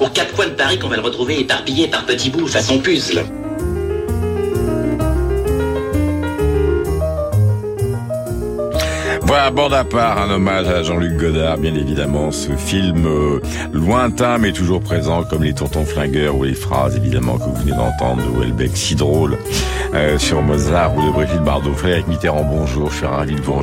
Aux quatre coins de Paris qu'on va le retrouver éparpillé par petits bouts façon puzzle. Voilà, bande à part, un hommage à Jean-Luc Godard, bien évidemment. Ce film euh, lointain mais toujours présent, comme les tontons flingueurs ou les phrases, évidemment, que vous venez d'entendre de Houellebecq, si drôle, euh, sur Mozart ou de Brigitte Bardot. Frédéric Mitterrand, bonjour, je suis ravi de vous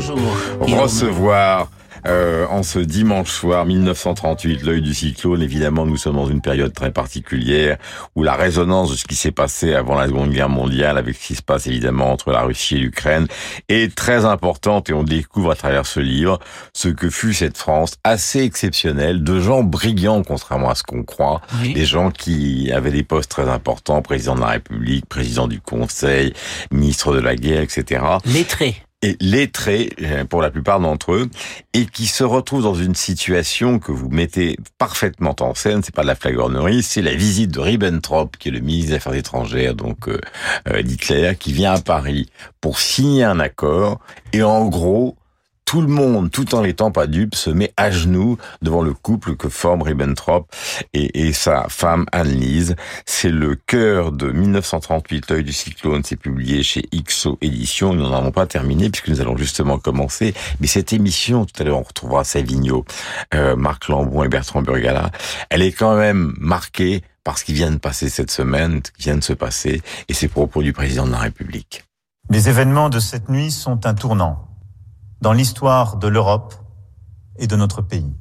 recevoir. Euh, en ce dimanche soir 1938, l'œil du cyclone, évidemment, nous sommes dans une période très particulière où la résonance de ce qui s'est passé avant la Seconde Guerre mondiale, avec ce qui se passe évidemment entre la Russie et l'Ukraine, est très importante et on découvre à travers ce livre ce que fut cette France assez exceptionnelle, de gens brillants contrairement à ce qu'on croit, Oui. des gens qui avaient des postes très importants, président de la République, président du Conseil, ministre de la guerre, etc Lettré. Et lettrés euh, pour la plupart d'entre eux et qui se retrouvent dans une situation que vous mettez parfaitement en scène, c'est pas de la flagornerie, c'est la visite de Ribbentrop qui est le ministre des Affaires étrangères donc euh, euh, d'Hitler qui vient à Paris pour signer un accord. Et en gros tout le monde, tout en n'étant pas dupe, se met à genoux devant le couple que forment Ribbentrop et, et sa femme Anne-Lise. C'est le cœur de 1938, L'œil du cyclone, c'est publié chez XO Éditions. Nous n'en avons pas terminé puisque nous allons justement commencer. Mais cette émission, tout à l'heure, on retrouvera Savigno, euh, Marc Lambon et Bertrand Burgala. Elle est quand même marquée par ce qui vient de passer cette semaine, ce qui vient de se passer, et ces propos du président de la République. Les événements de cette nuit sont un tournant dans l'histoire de l'Europe et de notre pays.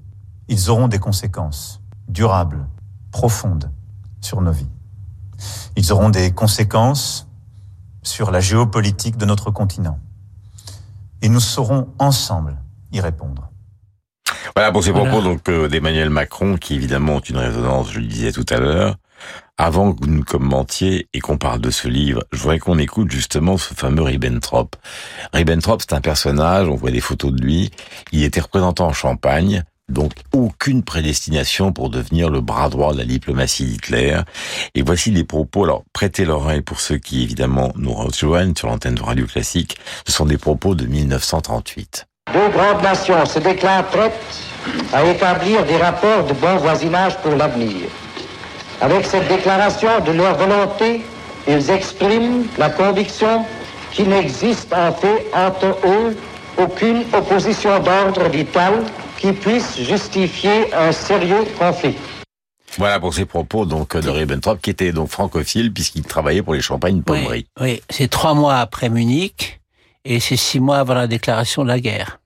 Ils auront des conséquences durables, profondes sur nos vies. Ils auront des conséquences sur la géopolitique de notre continent. Et nous saurons ensemble y répondre. Voilà pour ces Voilà. propos donc euh, d'Emmanuel Macron qui évidemment ont une résonance, je le disais tout à l'heure. Avant que vous nous commentiez et qu'on parle de ce livre, je voudrais qu'on écoute justement ce fameux Ribbentrop. Ribbentrop, c'est un personnage, on voit des photos de lui. Il était représentant en Champagne, donc aucune prédestination pour devenir le bras droit de la diplomatie d'Hitler. Et voici les propos, alors prêtez l'oreille pour ceux qui évidemment nous rejoignent sur l'antenne de Radio Classique, ce sont des propos de 1938. Deux grandes nations se déclarent prêtes à établir des rapports de bon voisinage pour l'avenir. Avec cette déclaration de leur volonté, ils expriment la conviction qu'il n'existe en fait entre eux aucune opposition d'ordre vital qui puisse justifier un sérieux conflit. Voilà pour ces propos donc de Ribbentrop qui était donc francophile puisqu'il travaillait pour les champagnes pommeries. Oui, oui. c'est trois mois après Munich et c'est six mois avant la déclaration de la guerre.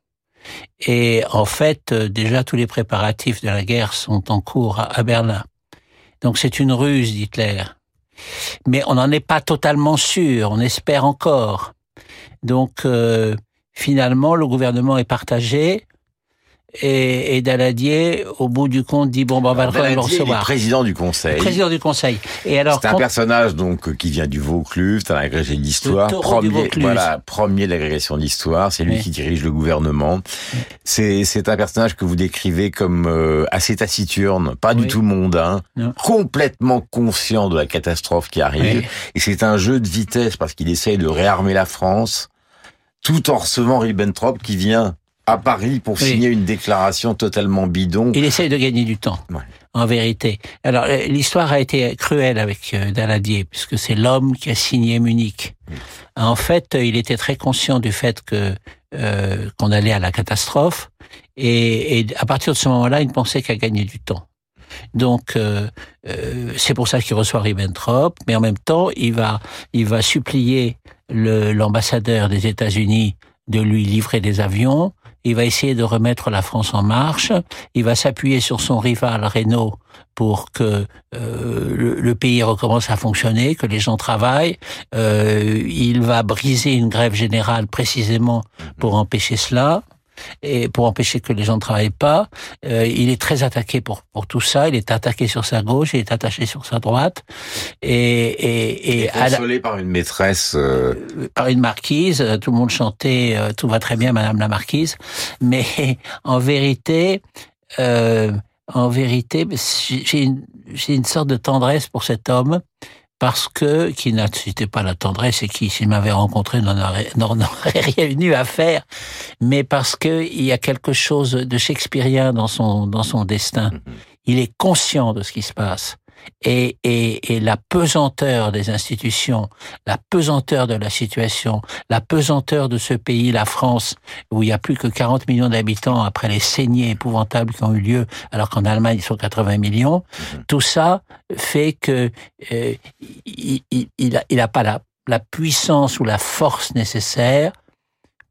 Et en fait, euh, déjà tous les préparatifs de la guerre sont en cours à Berlin. Donc c'est une ruse d'Hitler. Mais on n'en est pas totalement sûr, on espère encore. Donc euh, finalement, le gouvernement est partagé. Et, et Daladier, au bout du compte, dit bon, ben, on va le Daladier, il est recevoir. président du conseil. Président du conseil. Et alors, C'est un quand- personnage donc qui vient du Vaucluse, c'est un agrégé d'histoire, Le premier, voilà, premier de l'agrégation d'histoire, c'est lui Oui. qui dirige le gouvernement. C'est c'est un personnage que vous décrivez comme euh, assez taciturne, pas du tout mondain, Non. complètement conscient de la catastrophe qui arrive. Et c'est un jeu de vitesse parce qu'il essaye de réarmer la France, tout en recevant Ribbentrop qui vient à Paris pour Oui. signer une déclaration totalement bidon. Il essaye de gagner du temps, Ouais. en vérité. Alors, euh, l'histoire a été cruelle avec euh, Daladier, puisque c'est l'homme qui a signé Munich. En fait, euh, il était très conscient du fait que euh, qu'on allait à la catastrophe, et, et à partir de ce moment-là, il ne pensait qu'à gagner du temps. Donc, euh, euh, c'est pour ça qu'il reçoit Ribbentrop, mais en même temps, il va, il va supplier l'ambassadeur des États-Unis de lui livrer des avions. Il va essayer de remettre la France en marche. Il va s'appuyer sur son rival Renault pour que euh, le, le pays recommence à fonctionner, que les gens travaillent. Euh, il va briser une grève générale précisément pour empêcher cela. Et pour empêcher que les gens ne travaillent pas. Euh, il est très attaqué pour pour tout ça. Il est attaqué sur sa gauche, il est attaché sur sa droite, et et, et consolé par une maîtresse, euh... par une marquise. Tout le monde chantait "Tout va très bien, Madame la marquise", mais en vérité. Euh, en vérité, j'ai une, une sorte de tendresse pour cet homme parce que, qui n'incitait pas la tendresse et qui, s'il m'avait rencontré, n'en aurait, aurait, rien eu à faire, mais parce que il y a quelque chose de shakespearien dans son, dans son destin. Mm-hmm. Il est conscient de ce qui se passe et, et, et, la pesanteur des institutions, la pesanteur de la situation, la pesanteur de ce pays, la France, où il y a plus que 40 millions d'habitants après les saignées épouvantables qui ont eu lieu, alors qu'en Allemagne ils sont 80 millions, mhm. tout ça fait que euh, il, il, il, a, pas la, la, puissance ou la force nécessaire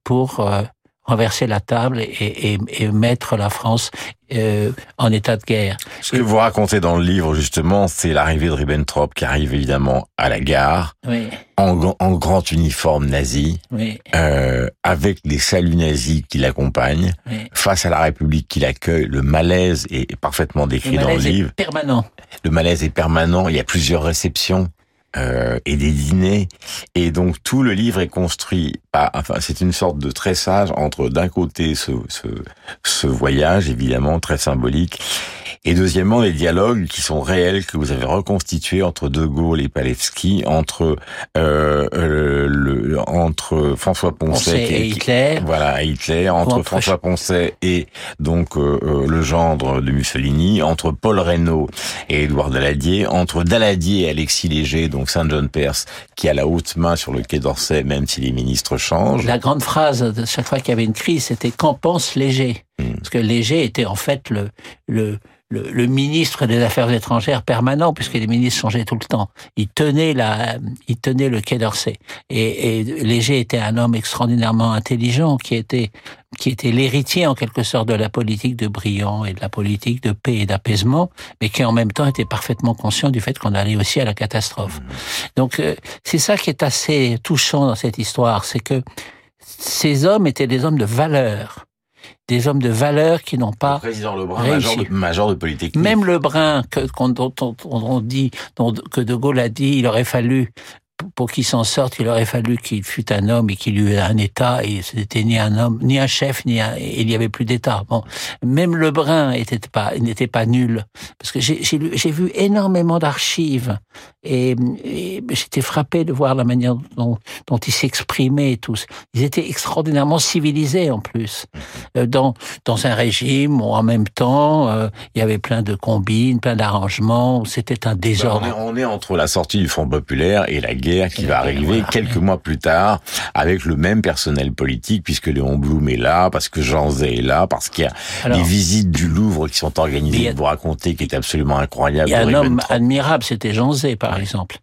pour euh, renverser la table et, et, et mettre la France euh, en état de guerre. Ce que vous racontez dans le livre, justement, c'est l'arrivée de Ribbentrop qui arrive évidemment à la gare, oui. en, en, grand uniforme nazi, oui. euh, avec les saluts nazis qui l'accompagnent, oui. face à la République qui l'accueille. Le malaise est parfaitement décrit le dans le livre. Est permanent. Le malaise est permanent. Il y a plusieurs réceptions euh, et des dîners. Et donc tout le livre est construit. Par, enfin, c'est une sorte de tressage entre d'un côté ce, ce, ce voyage évidemment très symbolique et deuxièmement, les dialogues qui sont réels, que vous avez reconstitués entre De Gaulle et Palevski, entre euh, le, entre François Poncet et, Hitler, voilà, Hitler, entre, entre François Poncet et donc euh, euh, le gendre de Mussolini, entre Paul Reynaud et Édouard Daladier, entre Daladier et Alexis Léger, donc Saint John Perse, qui a la haute main sur le quai d'Orsay, même si les ministres changent. La grande phrase de chaque fois qu'il y avait une crise, c'était qu'en pense Léger, hmm. parce que Léger était en fait le le le, le, ministre des Affaires étrangères permanent, puisque les ministres changeaient tout le temps. Il tenait la, il tenait le Quai d'Orsay. Et, et Léger était un homme extraordinairement intelligent, qui était, qui était l'héritier en quelque sorte de la politique de Briand et de la politique de paix et d'apaisement, mais qui en même temps était parfaitement conscient du fait qu'on allait aussi à la catastrophe. Donc euh, c'est ça qui est assez touchant dans cette histoire, c'est que ces hommes étaient des hommes de valeur des hommes de valeur qui n'ont pas le président Lebrun, major de, major de, Polytechnique. Même Lebrun, que, dont, on, on dit, dont, que De Gaulle a dit, il aurait fallu pour qu'il s'en sorte, il aurait fallu qu'il fût un homme et qu'il eût un État. Et ce n'était ni un homme, ni un chef, ni un, il n'y avait plus d'État. Bon, même Lebrun était pas, n'était pas nul, parce que j'ai vu énormément d'archives et, et j'étais frappé de voir la manière dont, dont ils s'exprimaient tous. Ils étaient extraordinairement civilisés en plus, euh, dans dans un régime où en même temps euh, il y avait plein de combines, plein d'arrangements. C'était un désordre. On, est, on est entre la sortie du Front populaire et la guerre qui va arriver voilà. quelques mois plus tard avec le même personnel politique puisque Léon Blum est là, parce que Jean Zay est là, parce qu'il y a Alors, des visites du Louvre qui sont organisées, a, vous raconter, qui est absolument incroyable. Il y a un homme admirable, c'était Jean Zay par exemple.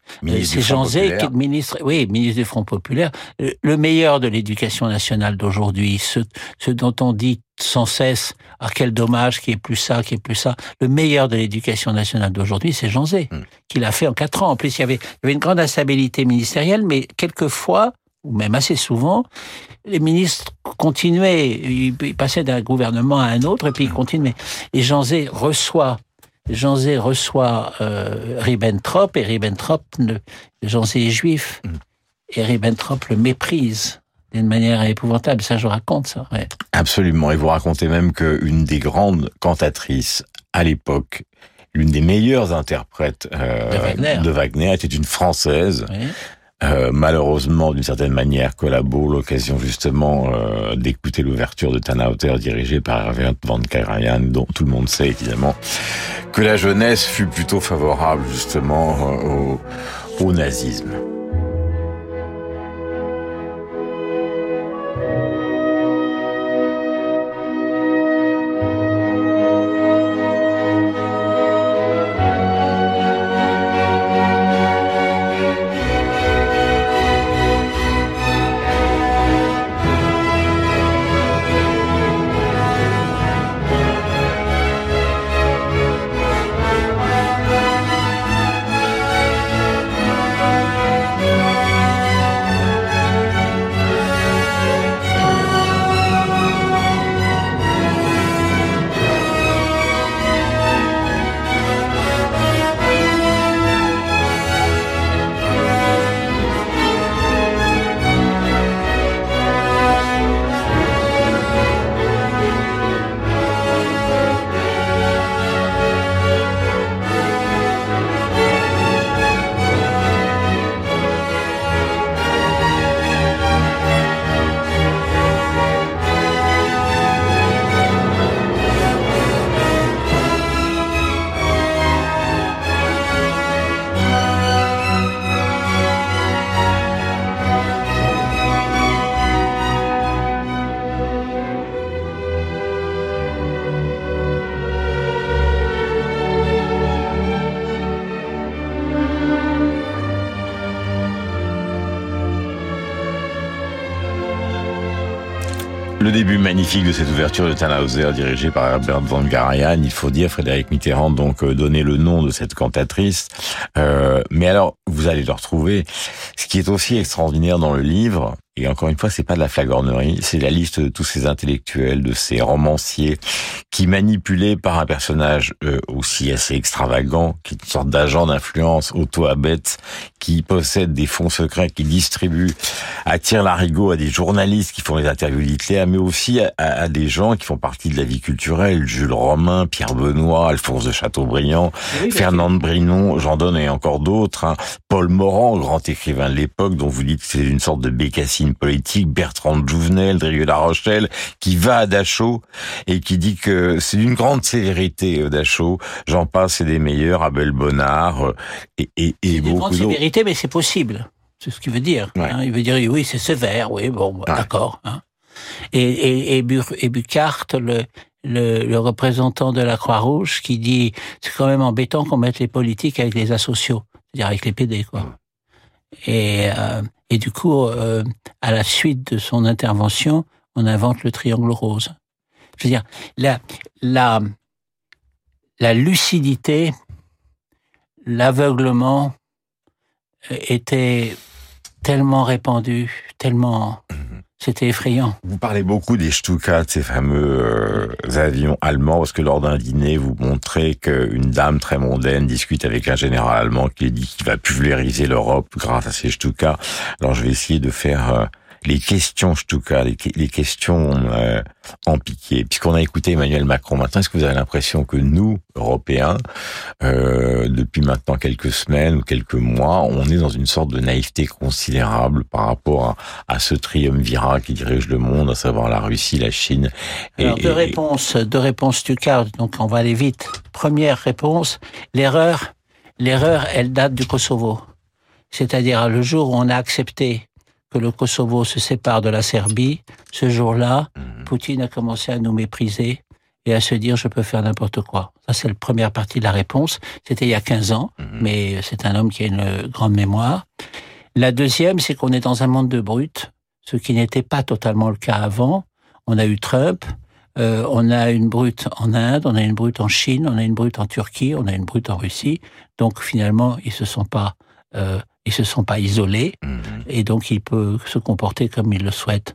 C'est Jean Zay qui est ministre, oui, ministre du Front populaire, le meilleur de l'éducation nationale d'aujourd'hui, ce, ce dont on dit sans cesse ah quel dommage qui est plus ça qui est plus ça le meilleur de l'éducation nationale d'aujourd'hui c'est Jean Zay Hmm. mm. qui l'a fait en quatre ans en plus il y avait, il y avait une grande instabilité ministérielle mais quelquefois ou même assez souvent les ministres continuaient ils, passaient d'un gouvernement à un autre et puis ils continuaient et Jean Zay reçoit Jean Zay reçoit euh, Ribbentrop et Ribbentrop ne, Jean Zay est juif mm. et Ribbentrop le méprise d'une manière épouvantable. Ça, je raconte ça. Ouais. Absolument. Et vous racontez même qu'une des grandes cantatrices à l'époque, l'une des meilleures interprètes euh, de, Wagner. de, Wagner. était une française. Oui. Euh, malheureusement, d'une certaine manière, collabo l'occasion justement euh, d'écouter l'ouverture de Tannhauser dirigée par Hervé van Karajan, dont tout le monde sait évidemment que la jeunesse fut plutôt favorable justement au, au nazisme. Magnifique de cette ouverture de Tannhauser dirigée par Herbert von Karajan. Il faut dire, Frédéric Mitterrand donc euh, donner le nom de cette cantatrice. Euh, mais alors, vous allez le retrouver. Ce qui est aussi extraordinaire dans le livre, et encore une fois, c'est pas de la flagornerie, c'est la liste de tous ces intellectuels, de ces romanciers qui, manipulés par un personnage euh, aussi assez extravagant, qui est une sorte d'agent d'influence auto-abette, qui possède des fonds secrets, qui distribue, attire l'arigot à des journalistes qui font les interviews d'Hitler, mais aussi à, à, des gens qui font partie de la vie culturelle, Jules Romain, Pierre Benoît, Alphonse de Chateaubriand, oui, Fernande Brinon, j'en donne et encore d'autres, hein. Paul Morand, grand écrivain de l'époque, dont vous dites que c'est une sorte de bécassine politique, Bertrand Jouvenel, Drieu La Rochelle, qui va à Dachau et qui dit que c'est d'une grande sévérité euh, Dachau. J'en passe, c'est des meilleurs, Abel Bonnard euh, et, et, et beaucoup d'autres. sévérité, mais c'est possible. C'est ce qu'il veut dire. Ouais. Hein. Il veut dire oui, c'est sévère, oui, bon, ouais. d'accord. Hein. Et, et, et, Bur et Bucart, le, le, le, représentant de la Croix-Rouge, qui dit c'est quand même embêtant qu'on mette les politiques avec les asociaux, c'est-à-dire avec les PD, quoi. Et, euh, et du coup, euh, à la suite de son intervention, on invente le triangle rose. Je veux dire, la, la, la lucidité, l'aveuglement étaient tellement répandus, tellement c'était effrayant. Vous parlez beaucoup des Stuka, ces fameux euh, avions allemands, parce que lors d'un dîner, vous montrez qu'une dame très mondaine discute avec un général allemand qui dit qu'il va pulvériser l'Europe grâce à ces Stuka. Alors je vais essayer de faire euh, les questions Stuka, les, les questions euh, en piqué. Puisqu'on a écouté Emmanuel Macron maintenant, est-ce que vous avez l'impression que nous, Européens, euh, depuis maintenant quelques semaines ou quelques mois, on est dans une sorte de naïveté considérable par rapport à, à ce triumvirat qui dirige le monde, à savoir la Russie, la Chine et... Alors, deux réponses, deux réponses Stuka, donc on va aller vite. Première réponse, l'erreur, l'erreur, elle date du Kosovo. C'est-à-dire le jour où on a accepté que le Kosovo se sépare de la Serbie, ce jour-là, mmh. Poutine a commencé à nous mépriser et à se dire je peux faire n'importe quoi. Ça, c'est la première partie de la réponse. C'était il y a 15 ans, mmh. mais c'est un homme qui a une grande mémoire. La deuxième, c'est qu'on est dans un monde de brutes, ce qui n'était pas totalement le cas avant. On a eu Trump, euh, on a une brute en Inde, on a une brute en Chine, on a une brute en Turquie, on a une brute en Russie. Donc finalement, ils se sont pas euh, ils se sont pas isolés mmh. et donc il peut se comporter comme il le souhaite.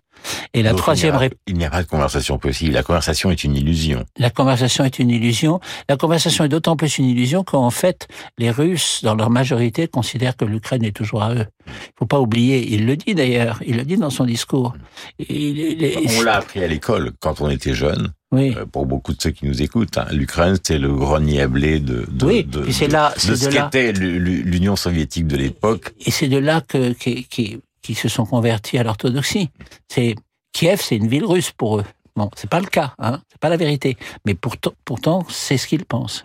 Et la donc, troisième réponse... Il n'y a pas de conversation possible. La conversation est une illusion. La conversation est une illusion. La conversation est d'autant plus une illusion qu'en fait, les Russes, dans leur majorité, considèrent que l'Ukraine est toujours à eux. Il faut pas oublier, il le dit d'ailleurs, il le dit dans son discours. Il, il, on l'a appris à l'école quand on était jeune. Oui. Euh, pour beaucoup de ceux qui nous écoutent, hein. l'Ukraine c'était le grenier à blé de, de, oui, de, là, de, de ce qu'était l'Union soviétique de l'époque. Et c'est de là que, qui, qui, qui se sont convertis à l'orthodoxie. C'est Kiev, c'est une ville russe pour eux. Bon, c'est pas le cas, hein, c'est pas la vérité. Mais pourtant, pourtant, c'est ce qu'ils pensent.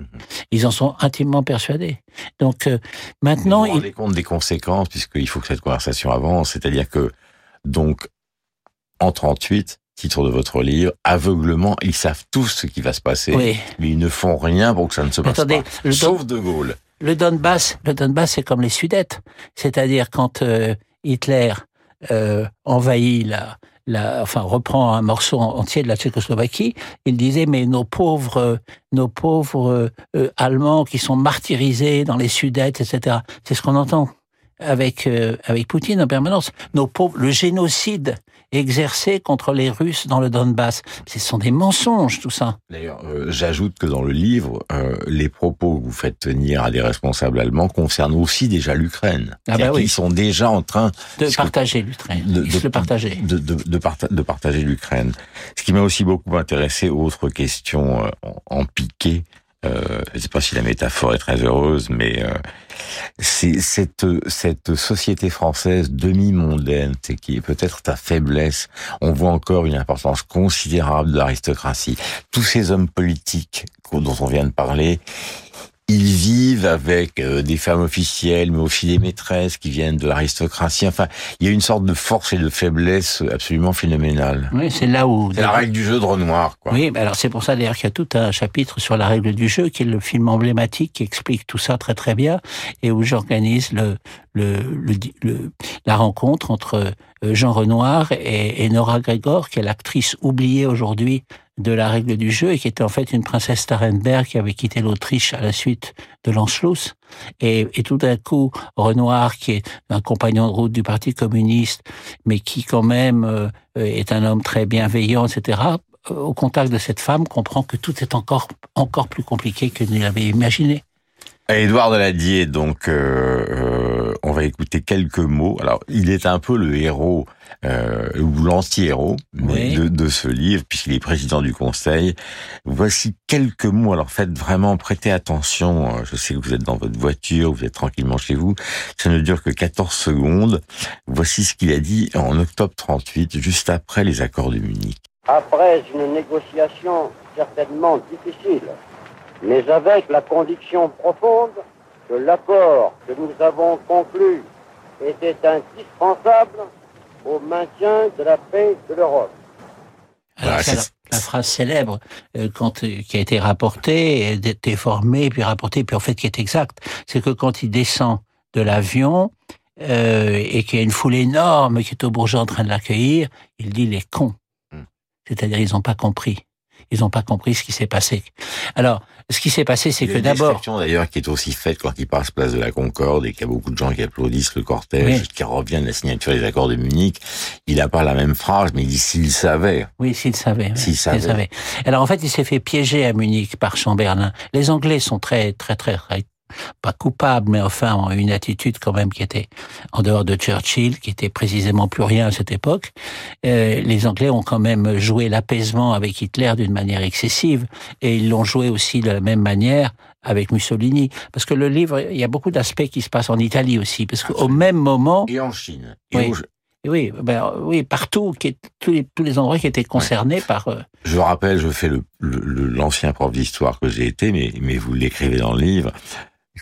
Ils en sont intimement persuadés. Donc euh, maintenant, vous vous rendez compte des conséquences, puisqu'il faut que cette conversation avance. C'est-à-dire que donc en 38, titre de votre livre, aveuglement, ils savent tous ce qui va se passer, oui. mais ils ne font rien pour que ça ne se passe Attendez, pas. Sauf De Gaulle. Le Donbass, le Donbass, c'est comme les Sudètes, c'est-à-dire quand euh, Hitler euh, envahit la, la, enfin reprend un morceau entier de la Tchécoslovaquie, il disait mais nos pauvres, nos pauvres euh, Allemands qui sont martyrisés dans les Sudètes, etc. C'est ce qu'on entend avec euh, avec Poutine en permanence. Nos pauvres, le génocide exercé contre les Russes dans le Donbass. Ce sont des mensonges, tout ça. D'ailleurs, euh, j'ajoute que dans le livre, euh, les propos que vous faites tenir à des responsables allemands concernent aussi déjà l'Ukraine. Ah bah oui. Ils sont déjà en train de partager l'Ukraine. De, de, le partager. De, de, de, parta de partager l'Ukraine. Ce qui m'a aussi beaucoup intéressé, autre question euh, en, en piqué, euh, je ne sais pas si la métaphore est très heureuse, mais euh, c'est cette cette société française demi-mondaine, qui est peut-être ta faiblesse. On voit encore une importance considérable de l'aristocratie. Tous ces hommes politiques dont on vient de parler, ils vivent avec euh, des femmes officielles, mais aussi des maîtresses qui viennent de l'aristocratie. Enfin, il y a une sorte de force et de faiblesse absolument phénoménale. Oui, c'est là où... C'est la règle du jeu de Renoir, quoi. Oui, alors c'est pour ça d'ailleurs qu'il y a tout un chapitre sur la règle du jeu, qui est le film emblématique qui explique tout ça très très bien, et où j'organise le, le, le, la rencontre entre euh, Jean Renoir et, et Nora Gregor, qui est l'actrice oubliée aujourd'hui de la règle du jeu et qui était en fait une princesse Starrenberg qui avait quitté l'Autriche à la suite de l'Anschluss. Et, tout d'un coup, Renoir, qui est un compagnon de route du Parti communiste, mais qui quand même euh, est un homme très bienveillant, etc., euh, au contact de cette femme, comprend que tout est encore, encore plus compliqué que ne l'avait imaginé. Édouard Daladier, donc, euh, euh, on va écouter quelques mots. Alors, il est un peu le héros euh, ou l'anti-héros Oui. de, de ce livre, puisqu'il est président du Conseil. Voici quelques mots. Alors, faites vraiment prêter attention. Je sais que vous êtes dans votre voiture, vous êtes tranquillement chez vous. Ça ne dure que 14 secondes. Voici ce qu'il a dit en octobre 38, juste après les accords de Munich. Après une négociation certainement difficile, mais avec la conviction profonde que l'accord que nous avons conclu était indispensable au maintien de la paix de l'Europe. Alors, c'est la, phrase célèbre euh, quand, euh, qui a été rapportée, déformée, puis rapportée, puis en fait qui est exacte, c'est que quand il descend de l'avion euh, et qu'il y a une foule énorme qui est au bourgeois en train de l'accueillir, il dit les cons. Hmm. C'est-à-dire ils n'ont pas compris. Ils n'ont pas compris ce qui s'est passé. Alors, ce qui s'est passé, c'est Il y a que une d'abord, d'ailleurs qui est aussi faite quand il passe place de la Concorde et qu'il y a beaucoup de gens qui applaudissent le cortège, Oui. qui revient de la signature des accords de Munich. Il n'a pas la même phrase, mais il dit s'il savait. Oui, s'il savait. oui, S'il savait. Alors en fait, il s'est fait piéger à Munich par Chamberlain. Les Anglais sont très, très, très, très pas coupables, mais enfin une attitude quand même qui était en dehors de Churchill, qui était précisément plus rien à cette époque. Euh, les Anglais ont quand même joué l'apaisement avec Hitler d'une manière excessive, et ils l'ont joué aussi de la même manière avec Mussolini. Parce que le livre, il y a beaucoup d'aspects qui se passent en Italie aussi, parce qu'au même moment, Et en Chine. Et Oui. ben, oui, partout, qui est- tous, les, tous les endroits qui étaient concernés par. euh, je rappelle, je fais le- le- le- l'ancien prof d'histoire que j'ai été, mais, mais vous l'écrivez dans le livre,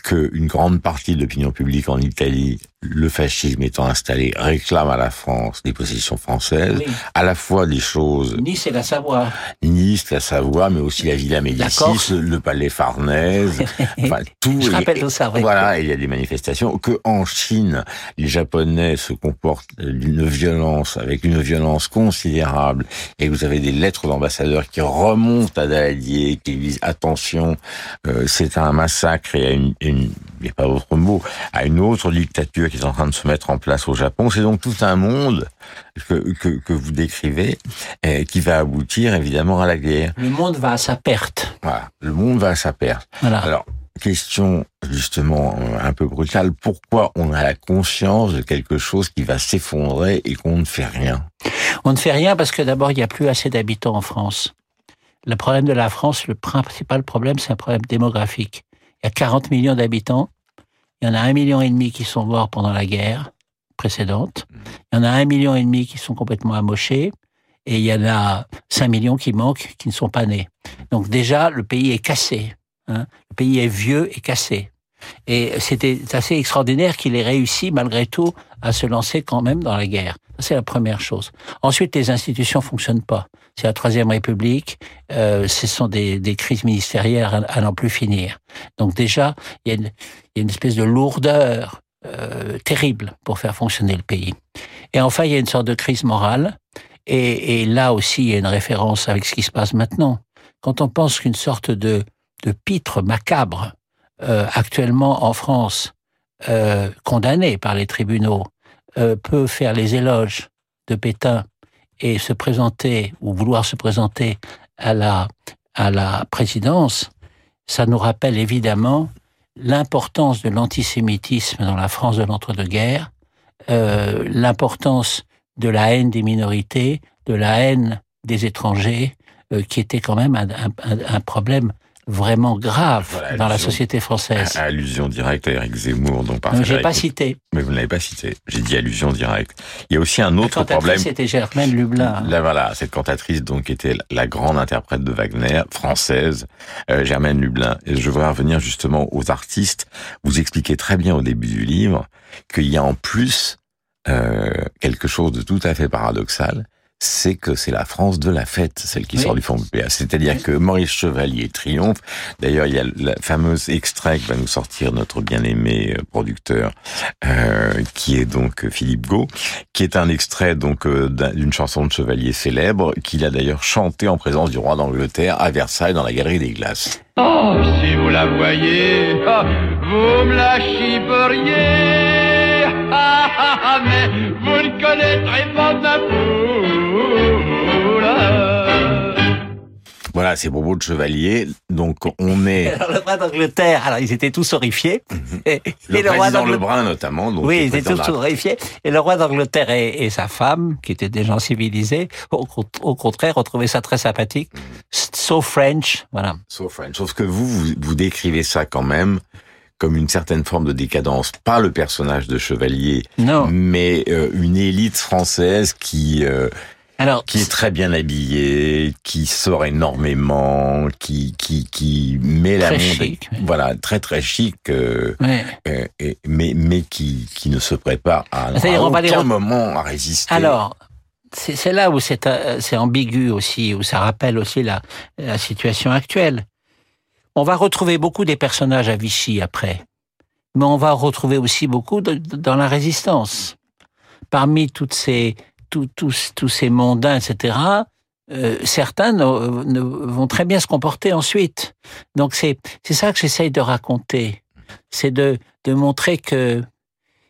que une grande partie de l'opinion publique en Italie, le fascisme étant installé, réclame à la France des possessions françaises, oui. à la fois des choses Nice et la Savoie. Nice, la Savoie, mais aussi la Villa Médicis, le, palais Farnèse, enfin tout. Je et- rappelle et- ça, oui. Voilà, et il y a des manifestations. Que en Chine, les Japonais se comportent d'une violence, avec une violence considérable, et vous avez des lettres d'ambassadeurs qui remontent à Daladier, qui disent attention, euh, c'est un massacre et à une, une il n'y a pas d'autre mot, à une autre dictature qui est en train de se mettre en place au Japon. C'est donc tout un monde que, que, que vous décrivez, euh, qui va aboutir évidemment à la guerre. Le monde va à sa perte. Voilà, le monde va à sa perte. Voilà. Alors, question justement euh, un peu brutale, pourquoi on a la conscience de quelque chose qui va s'effondrer et qu'on ne fait rien? On ne fait rien parce que d'abord, il n'y a plus assez d'habitants en France. Le problème de la France, le principal problème, c'est un problème démographique. Il y a 40 millions d'habitants. Il y en a un million et demi qui sont morts pendant la guerre précédente. Il y en a un million et demi qui sont complètement amochés. Et il y en a 5 millions qui manquent, qui ne sont pas nés. Donc déjà, le pays est cassé. hein. Le pays est vieux et cassé. Et c'était assez extraordinaire qu'il ait réussi, malgré tout, à se lancer quand même dans la guerre. C'est la première chose. Ensuite, les institutions fonctionnent pas. C'est la Troisième République. Euh, ce sont des, crises ministérielles à, n'en plus finir. Donc déjà, il y, a une, espèce de lourdeur euh, terrible pour faire fonctionner le pays. Et enfin, il y a une sorte de crise morale. Et, là aussi, il y a une référence avec ce qui se passe maintenant. Quand on pense qu'une sorte de, pitre macabre euh, actuellement en France, condamné par les tribunaux, peut faire les éloges de Pétain et se présenter ou vouloir se présenter à la à la présidence, ça nous rappelle évidemment l'importance de l'antisémitisme dans la France de l'entre-deux-guerres, euh, l'importance de la haine des minorités, de la haine des étrangers, euh, qui était quand même un, problème vraiment grave Voilà, dans la société française. Allusion directe à Eric Zemmour, donc par Frédéric pas cité. Mais vous ne l'avez pas cité. J'ai dit allusion directe. Il y a aussi un La autre cantatrice, problème. c'était Germaine Lublin. Là, voilà, cette cantatrice donc était la grande interprète de Wagner, française, euh, Germaine Lublin. Et je voudrais revenir justement aux artistes. Vous expliquez très bien au début du livre qu'il y a en plus euh, quelque chose de tout à fait paradoxal, c'est que c'est la France de la fête, celle qui Oui. sort du fond PA. C'est-à-dire que Maurice Chevalier triomphe. D'ailleurs, il y a le fameux extrait que va nous sortir notre bien-aimé euh, producteur, euh, qui est donc Philippe Gau, qui est un extrait donc euh, d'un- d'une chanson de Chevalier célèbre qu'il a d'ailleurs chanté en présence du roi d'Angleterre à Versailles dans la Galerie des Glaces. Oh, si vous la voyez, ah, vous me la chipperiez. Ah, ah, ah, mais vous ne connaîtrez pas ma Voilà, c'est propos de Chevalier. Donc on est Alors, le roi d'Angleterre, alors ils étaient tous horrifiés. Et, le et le roi. Lebrun notamment. Donc, Oui, ils étaient tous horrifiés. Et le roi d'Angleterre et, et sa femme, qui étaient des gens civilisés, au, con- au contraire, ont trouvé ça très sympathique. So French, voilà. So French. Sauf que vous, vous, vous décrivez ça quand même comme une certaine forme de décadence. Pas le personnage de Chevalier, Non. mais euh, une élite française qui euh, Alors, qui est très bien habillée, qui sort énormément, qui qui qui met la monde, chic, oui. voilà, très très chic, euh, ouais. euh, et- mais mais qui qui ne se prépare à, à les aucun moment à résister. Alors, c'est là où c'est euh, c'est ambigu aussi, où ça rappelle aussi la, la situation actuelle. On va retrouver beaucoup des personnages à Vichy après, mais on va retrouver aussi beaucoup de- dans la résistance. Parmi toutes ces, tous, tous, ces mondains, etc., euh, certains ne- ne- vont très bien se comporter ensuite. Donc c'est ça que j'essaye de raconter. C'est de, de montrer que...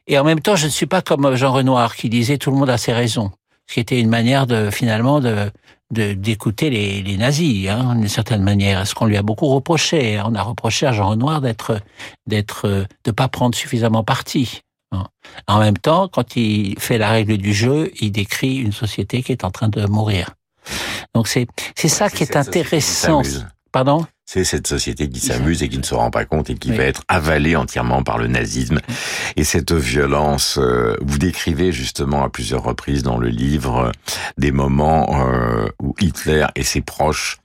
Et en même temps, je ne suis pas comme Jean Renoir qui disait tout le monde a ses raisons. Ce qui était une manière de finalement de d'écouter les, les nazis, hein, d'une certaine manière. Ce qu'on lui a beaucoup reproché. On a reproché à Jean Renoir d'être d'être de pas prendre suffisamment parti. Hein. En même temps, quand il fait la règle du jeu, il décrit une société qui est en train de mourir. Donc c'est c'est ça qui est cette société qui intéressant. s'amuse. Pardon? C'est cette société qui s'amuse et qui ne se rend pas compte et qui Oui. va être avalée entièrement par le nazisme. Et cette violence, euh, vous décrivez justement à plusieurs reprises dans le livre euh, des moments euh, où Hitler et ses proches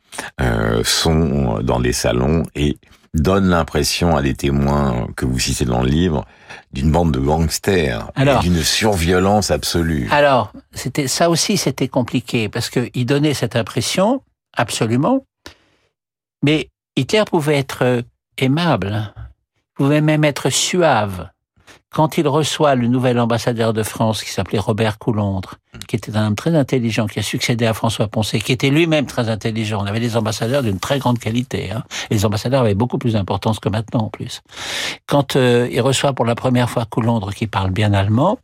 sont dans les salons et donnent l'impression à des témoins que vous citez dans le livre d'une bande de gangsters, d'une surviolence absolue. Alors, c'était ça aussi, c'était compliqué parce que il donnait cette impression absolument, mais Hitler pouvait être euh, aimable, pouvait même être suave. Quand il reçoit le nouvel ambassadeur de France qui s'appelait Robert Coulondre, qui était un homme très intelligent, qui a succédé à François Poncet, qui était lui-même très intelligent. On avait des ambassadeurs d'une très grande qualité. Hein. Et les ambassadeurs avaient beaucoup plus d'importance que maintenant en plus. Quand euh, il reçoit pour la première fois Coulondre qui parle bien allemand,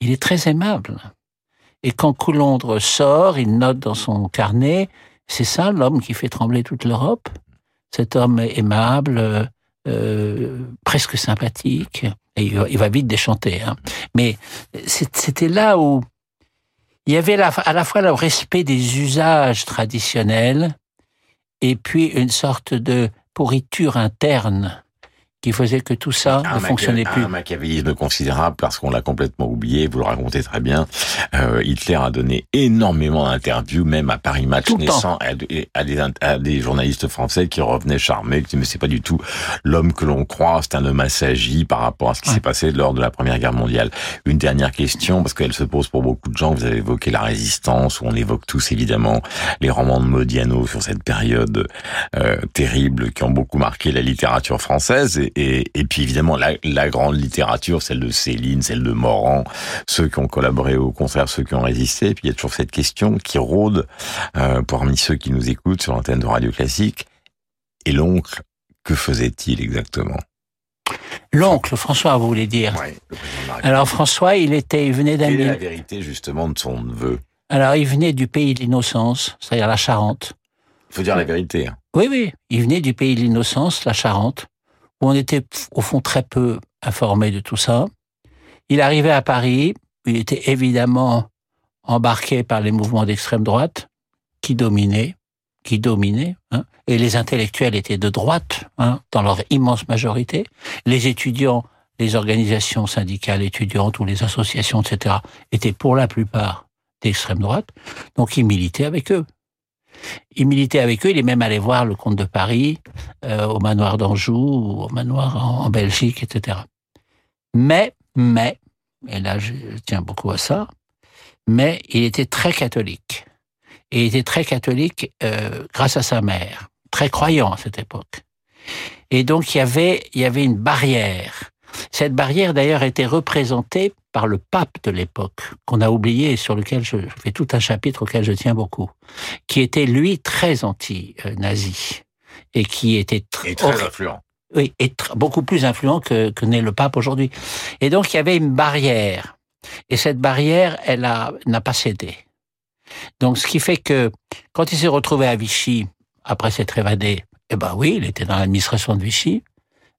il est très aimable. Et quand Coulondre sort, il note dans son carnet, c'est ça l'homme qui fait trembler toute l'Europe. Cet homme aimable, euh, presque sympathique. Et il va, vite déchanter. Hein. Mais c'était là où il y avait à la fois le respect des usages traditionnels et puis une sorte de pourriture interne qui faisait que tout ça un, ne fonctionnait plus. un machiavélisme considérable parce qu'on l'a complètement oublié, vous le racontez très bien. Euh, Hitler a donné énormément d'interviews, même à Paris Match Tout naissant, à, des- à des, à des journalistes français qui revenaient charmés, qui disaient mais c'est pas du tout l'homme que l'on croit, c'est un homme assagi par rapport à ce qui Ouais. s'est passé lors de la Première Guerre mondiale. Une dernière question, parce qu'elle se pose pour beaucoup de gens, vous avez évoqué la résistance, où on évoque tous évidemment les romans de Modiano sur cette période euh, terrible qui ont beaucoup marqué la littérature française et, et, et puis évidemment la, la grande littérature, celle de Céline, celle de Morand, ceux qui ont collaboré au contraire, ceux qui ont résisté. Et puis il y a toujours cette question qui rôde euh, parmi ceux qui nous écoutent sur l'antenne de Radio Classique. Et l'oncle, que faisait-il exactement? L'oncle, François, vous voulez dire? Ouais. Alors François, il était, il venait d'un la vérité justement de son neveu? Alors il venait du pays de l'innocence, c'est-à-dire la Charente. Il faut dire la vérité. hein. Oui, oui, il venait du pays de l'innocence, la Charente, on était au fond très peu informé de tout ça. Il arrivait à Paris, il était évidemment embarqué par les mouvements d'extrême droite qui dominaient, qui dominait, hein, et les intellectuels étaient de droite, hein, dans leur immense majorité. Les étudiants, les organisations syndicales étudiantes ou les associations, etc., étaient pour la plupart d'extrême droite. Donc il militait avec eux. Il militait avec eux, il est même allé voir le comte de Paris, euh, au manoir d'Anjou, ou au manoir en, en Belgique, etc. Mais, mais, et là je tiens beaucoup à ça, mais il était très catholique. Et il était très catholique euh, grâce à sa mère, très croyant à cette époque. Et donc il y avait, il y avait une barrière. Cette barrière d'ailleurs était représentée par le pape de l'époque, qu'on a oublié et sur lequel je fais tout un chapitre auquel je tiens beaucoup, qui était lui très anti-nazi et qui était tr- Et très influent. oui, et tr- beaucoup plus influent que, que n'est le pape aujourd'hui. Et donc, il y avait une barrière. Et cette barrière, elle n'a pas cédé. Donc, ce qui fait que, quand il s'est retrouvé à Vichy, après s'être évadé, eh ben oui, il était dans l'administration de Vichy.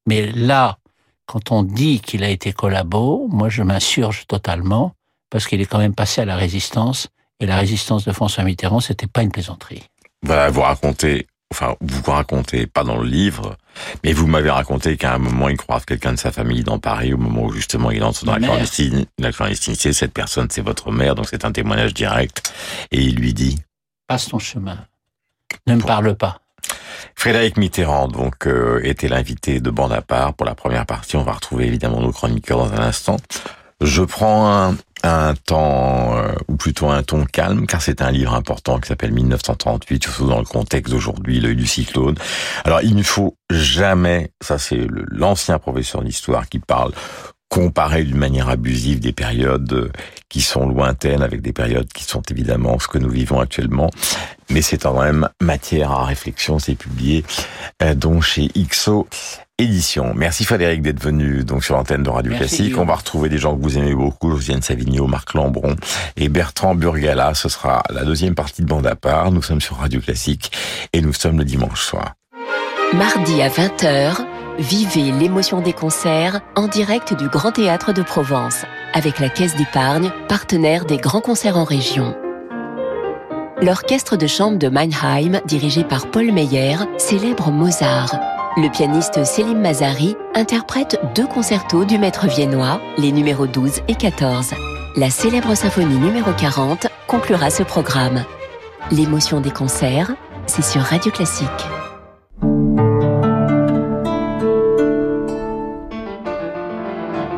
Mais là, quand on dit qu'il a été collabo, moi, je m'insurge totalement, parce qu'il est quand même passé à la résistance. Et la résistance de François Mitterrand, c'était pas une plaisanterie. Voilà, vous racontez, enfin, vous racontez pas dans le livre, mais vous m'avez raconté qu'à un moment, il croise quelqu'un de sa famille dans Paris, au moment où justement il entre dans la clandestine, la clandestinité. Cette personne, c'est votre mère, donc c'est un témoignage direct. Et il lui dit, Passe ton chemin. Ne me parle pas. Frédéric Mitterrand, donc, euh, était l'invité de Bande à part. Pour la première partie, on va retrouver évidemment nos chroniqueurs dans un instant. Je prends un, un temps, euh, ou plutôt un ton calme, car c'est un livre important qui s'appelle 1938, surtout dans le contexte d'aujourd'hui, l'œil du cyclone. Alors, il ne faut jamais, ça c'est l'ancien professeur d'histoire qui parle, comparer d'une manière abusive des périodes euh, qui sont lointaines avec des périodes qui sont évidemment ce que nous vivons actuellement. Mais c'est quand même matière à réflexion, c'est publié euh, donc chez XO Édition. Merci Frédéric d'être venu donc sur l'antenne de Radio Merci, Classique. On va retrouver des gens que vous aimez beaucoup, Josiane Savigno, Marc Lambron et Bertrand Burgala. Ce sera la deuxième partie de Bande à part. Nous sommes sur Radio Classique et nous sommes le dimanche soir. Mardi à 20h, vivez l'émotion des concerts en direct du Grand Théâtre de Provence avec la Caisse d'épargne, partenaire des grands concerts en région. L'orchestre de chambre de Mannheim, dirigé par Paul Meyer, célèbre Mozart. Le pianiste Selim Mazari interprète deux concertos du maître viennois, les numéros 12 et 14. La célèbre symphonie numéro 40 conclura ce programme. L'émotion des concerts, c'est sur Radio Classique.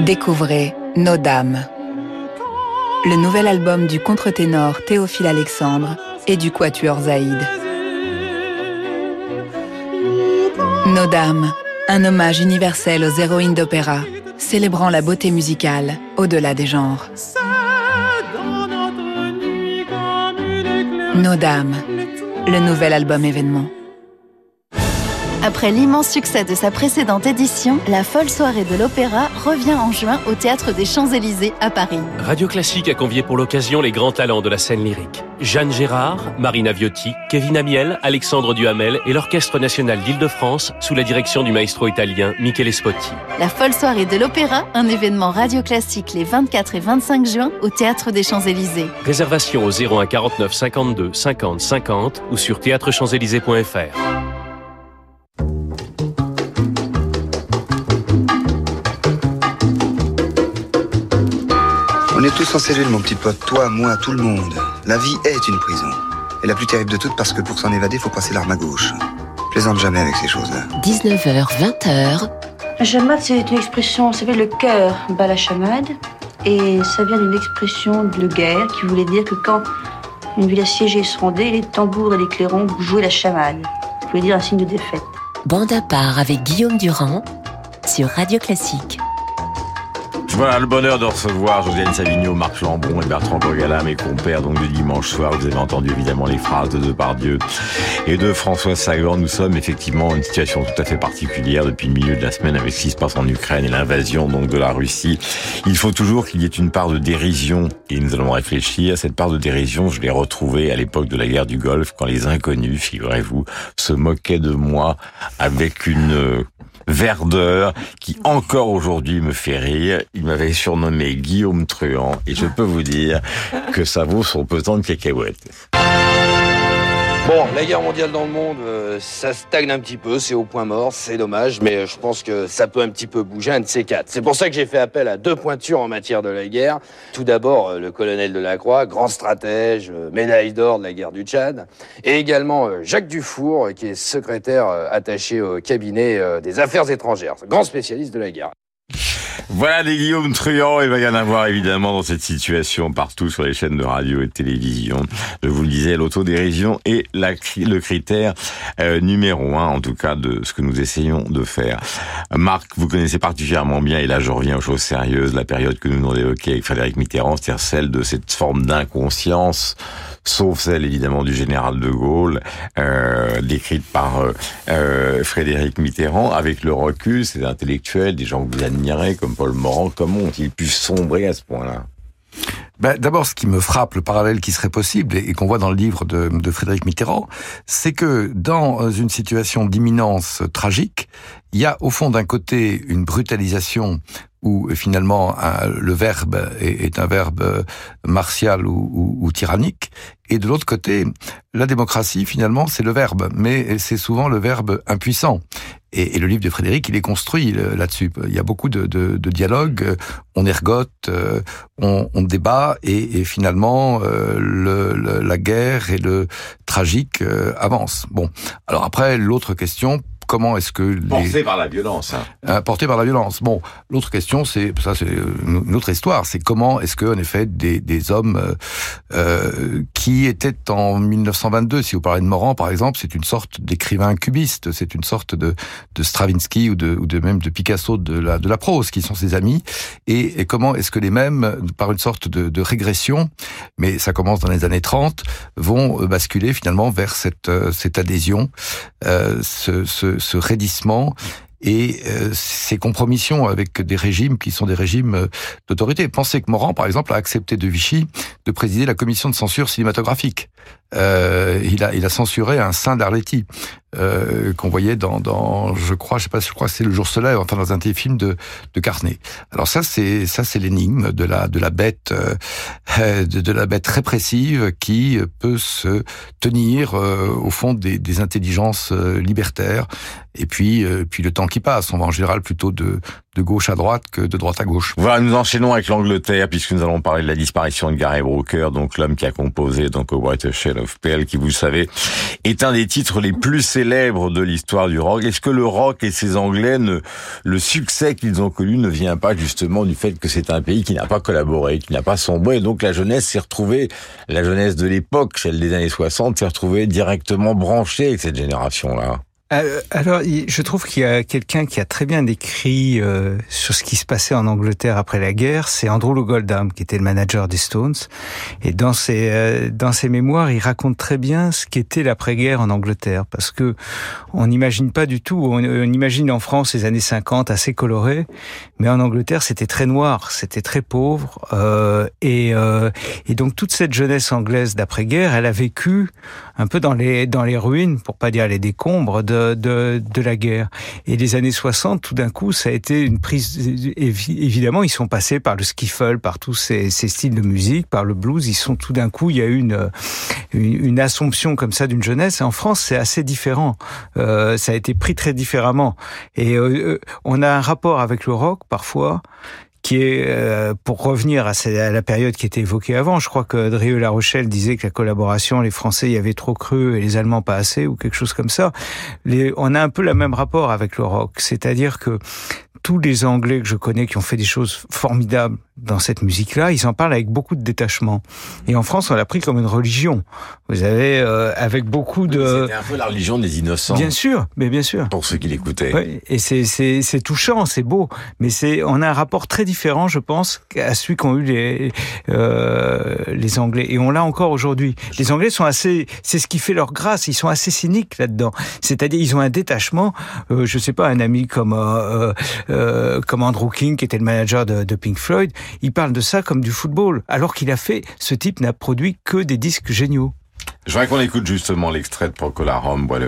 Découvrez Nos Dames, le nouvel album du contre-ténor Théophile Alexandre et du quatuor Zaïd. Nos Dames, un hommage universel aux héroïnes d'opéra, célébrant la beauté musicale au-delà des genres. Nos Dames, le nouvel album événement. Après l'immense succès de sa précédente édition, la folle soirée de l'opéra revient en juin au Théâtre des Champs-Élysées à Paris. Radio Classique a convié pour l'occasion les grands talents de la scène lyrique. Jeanne Gérard, Marina Viotti, Kevin Amiel, Alexandre Duhamel et l'Orchestre National d'Île-de-France sous la direction du maestro italien Michele Spotti. La folle soirée de l'opéra, un événement radio classique les 24 et 25 juin au Théâtre des Champs-Élysées. Réservation au 01 49 52 50 50 ou sur théâtrechamps-élysées.fr. tous en cellule, mon petit pote. Toi, moi, tout le monde. La vie est une prison. Et la plus terrible de toutes parce que pour s'en évader, faut passer l'arme à gauche. Plaisante jamais avec ces choses-là. 19h, 20h, La chamade, c'est une expression, ça s'appelle le cœur bat la chamade. Et ça vient d'une expression de guerre qui voulait dire que quand une ville assiégée se rendait, les tambours et les clairons jouaient la chamade. Ça voulait dire un signe de défaite. bande à part avec Guillaume Durand sur Radio Classique. Voilà le bonheur de recevoir Josiane Savigno, Marc Lambron et Bertrand Borgala, mes compères, donc du dimanche soir. Vous avez entendu évidemment les phrases de Depardieu et de François Sagan. Nous sommes effectivement dans une situation tout à fait particulière depuis le milieu de la semaine avec ce qui se passe en Ukraine et l'invasion donc de la Russie. Il faut toujours qu'il y ait une part de dérision et nous allons réfléchir. Cette part de dérision, je l'ai retrouvée à l'époque de la guerre du Golfe quand les inconnus, figurez-vous, se moquaient de moi avec une verdeur qui encore aujourd'hui me fait rire. Il m'avait surnommé Guillaume Truand et je peux vous dire que ça vaut son pesant de cacahuètes. Bon, la guerre mondiale dans le monde, euh, ça stagne un petit peu, c'est au point mort, c'est dommage, mais je pense que ça peut un petit peu bouger, un de ces quatre. C'est pour ça que j'ai fait appel à deux pointures en matière de la guerre. Tout d'abord, euh, le colonel Delacroix, grand stratège, euh, médaille d'or de la guerre du Tchad, et également Jacques Dufour, qui est secrétaire attaché au cabinet des affaires étrangères, grand spécialiste de la guerre. Voilà des Guillaume Truand, il va y en avoir évidemment dans cette situation partout sur les chaînes de radio et de télévision. Je vous le disais, l'autodérision est le critère euh, numéro un, en tout cas, de ce que nous essayons de faire. Marc, vous connaissez particulièrement bien, et là je reviens aux choses sérieuses, la période que nous nous évoquée avec Frédéric Mitterrand, c'est-à-dire celle de cette forme d'inconscience sauf celle évidemment du général de Gaulle, euh, décrite par euh, euh, Frédéric Mitterrand, avec le recul, ces intellectuels, des gens que vous admirez, comme Paul Morand, comment ont-ils pu sombrer à ce point-là? Ben, D'abord, ce qui me frappe, le parallèle qui serait possible, et, qu'on voit dans le livre de, de Frédéric Mitterrand, c'est que dans une situation d'imminence tragique, il y a au fond d'un côté une brutalisation où finalement le verbe est, un verbe martial ou, tyrannique, et de l'autre côté, la démocratie finalement c'est le verbe, mais c'est souvent le verbe impuissant. Et, le livre de Frédéric, il est construit là-dessus. Il y a beaucoup de, dialogues, on ergote, euh, on, débat, et, finalement euh, le, la guerre et le tragique euh, avancent. Bon, alors après l'autre question comment est-ce que les... porté par la violence hein. Euh, porté par la violence. Bon l'autre question c'est ça c'est une autre histoire. C'est comment est-ce que en effet des, des hommes euh, euh, qui étaient en 1922 si vous parlez de Morand par exemple c'est une sorte d'écrivain cubiste c'est une sorte de, de Stravinsky ou de, ou de même de Picasso de la de la prose qui sont ses amis. Et, et comment est-ce que les mêmes par une sorte de, de régression mais ça commence dans les années 30 vont basculer finalement vers cette cette adhésion ce, ce ce, raidissement et euh, ces compromissions avec des régimes qui sont des régimes euh, d'autorité. Pensez que Morand, par exemple, a accepté de Vichy de présider la commission de censure cinématographique. Euh, il, a, il a censuré un saint d'Arletty euh, qu'on voyait dans, dans, je crois, je sais pas, je crois c'est le jour soleil, enfin dans un téléfilm de, de Carnet. Alors ça, c'est ça, c'est l'énigme de la de la bête, euh, de, de, la bête répressive qui peut se tenir au fond des, des intelligences libertaires. Et puis, puis le temps qui passe, on va en général plutôt de de gauche à droite que de droite à gauche. Voilà, nous enchaînons avec l'Angleterre puisque nous allons parler de la disparition de Gary Brooker, donc l'homme qui a composé donc White Shell of Pale, qui vous le savez est un des titres les plus célèbres de l'histoire du rock. Est-ce que le rock et ses Anglais, ne, le succès qu'ils ont connu ne vient pas justement du fait que c'est un pays qui n'a pas collaboré, qui n'a pas sombré, et donc la jeunesse s'est retrouvée, la jeunesse de l'époque, celle des années 60, s'est retrouvée directement branchée avec cette génération-là alors, je trouve qu'il y a quelqu'un qui a très bien décrit euh, sur ce qui se passait en Angleterre après la guerre, c'est Andrew Goldham, qui était le manager des Stones. Et dans ses euh, dans ses mémoires, il raconte très bien ce qu'était l'après-guerre en Angleterre, parce que on n'imagine pas du tout. On, imagine en France les années 50 assez colorées, mais en Angleterre c'était très noir, c'était très pauvre, et et donc toute cette jeunesse anglaise d'après-guerre, elle a vécu un peu dans les dans les ruines, pour pas dire les décombres de de, de, la guerre. Et les années 60, tout d'un coup, ça a été une prise. Évidemment, ils sont passés par le skiffle, par tous ces, styles de musique, par le blues. Ils sont tout d'un coup, il y a eu une, une, assomption comme ça d'une jeunesse. Et en France, c'est assez différent. Euh, ça a été pris très différemment. Et euh, euh on a un rapport avec le rock parfois qui est, euh, pour revenir à, la période qui était évoquée avant, je crois que Drieu La Rochelle disait que la collaboration, les Français y avaient trop cru et les Allemands pas assez, ou quelque chose comme ça. Les, on a un peu le même rapport avec le rock, c'est-à-dire que tous les Anglais que je connais qui ont fait des choses formidables dans cette musique-là, ils en parlent avec beaucoup de détachement. Et en France, on l'a pris comme une religion. Vous avez euh, avec beaucoup de. C'était un peu la religion des innocents. Bien sûr, mais bien sûr. Pour ceux qui l'écoutaient. Oui, et c'est touchant, c'est beau, mais c'est on a un rapport très différent je pense, à celui qu'ont eu les euh, les Anglais. Et on l'a encore aujourd'hui. Les Anglais sont assez, c'est ce qui fait leur grâce. Ils sont assez cyniques là-dedans. C'est-à-dire, ils ont un détachement. Euh, je sais pas, un ami comme euh, euh, comme Andrew King, qui était le manager de, Pink Floyd, il parle de ça comme du football, alors qu'il a fait. Ce type n'a produit que des disques géniaux. Je voudrais qu'on écoute justement l'extrait de Procol Rome, voilà,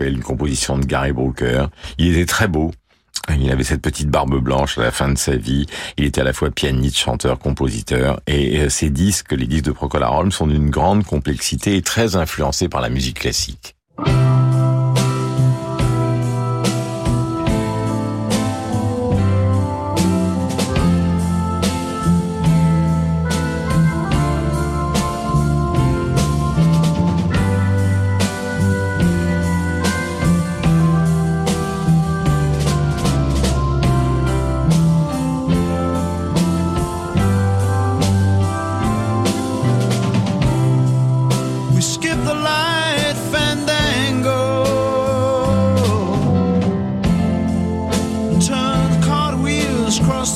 une composition de Gary Brooker. Il était très beau. Il avait cette petite barbe blanche à la fin de sa vie. Il était à la fois pianiste, chanteur, compositeur. Et euh, ces disques, les disques de Procol Harum, sont d'une grande complexité et très influencés par la musique classique.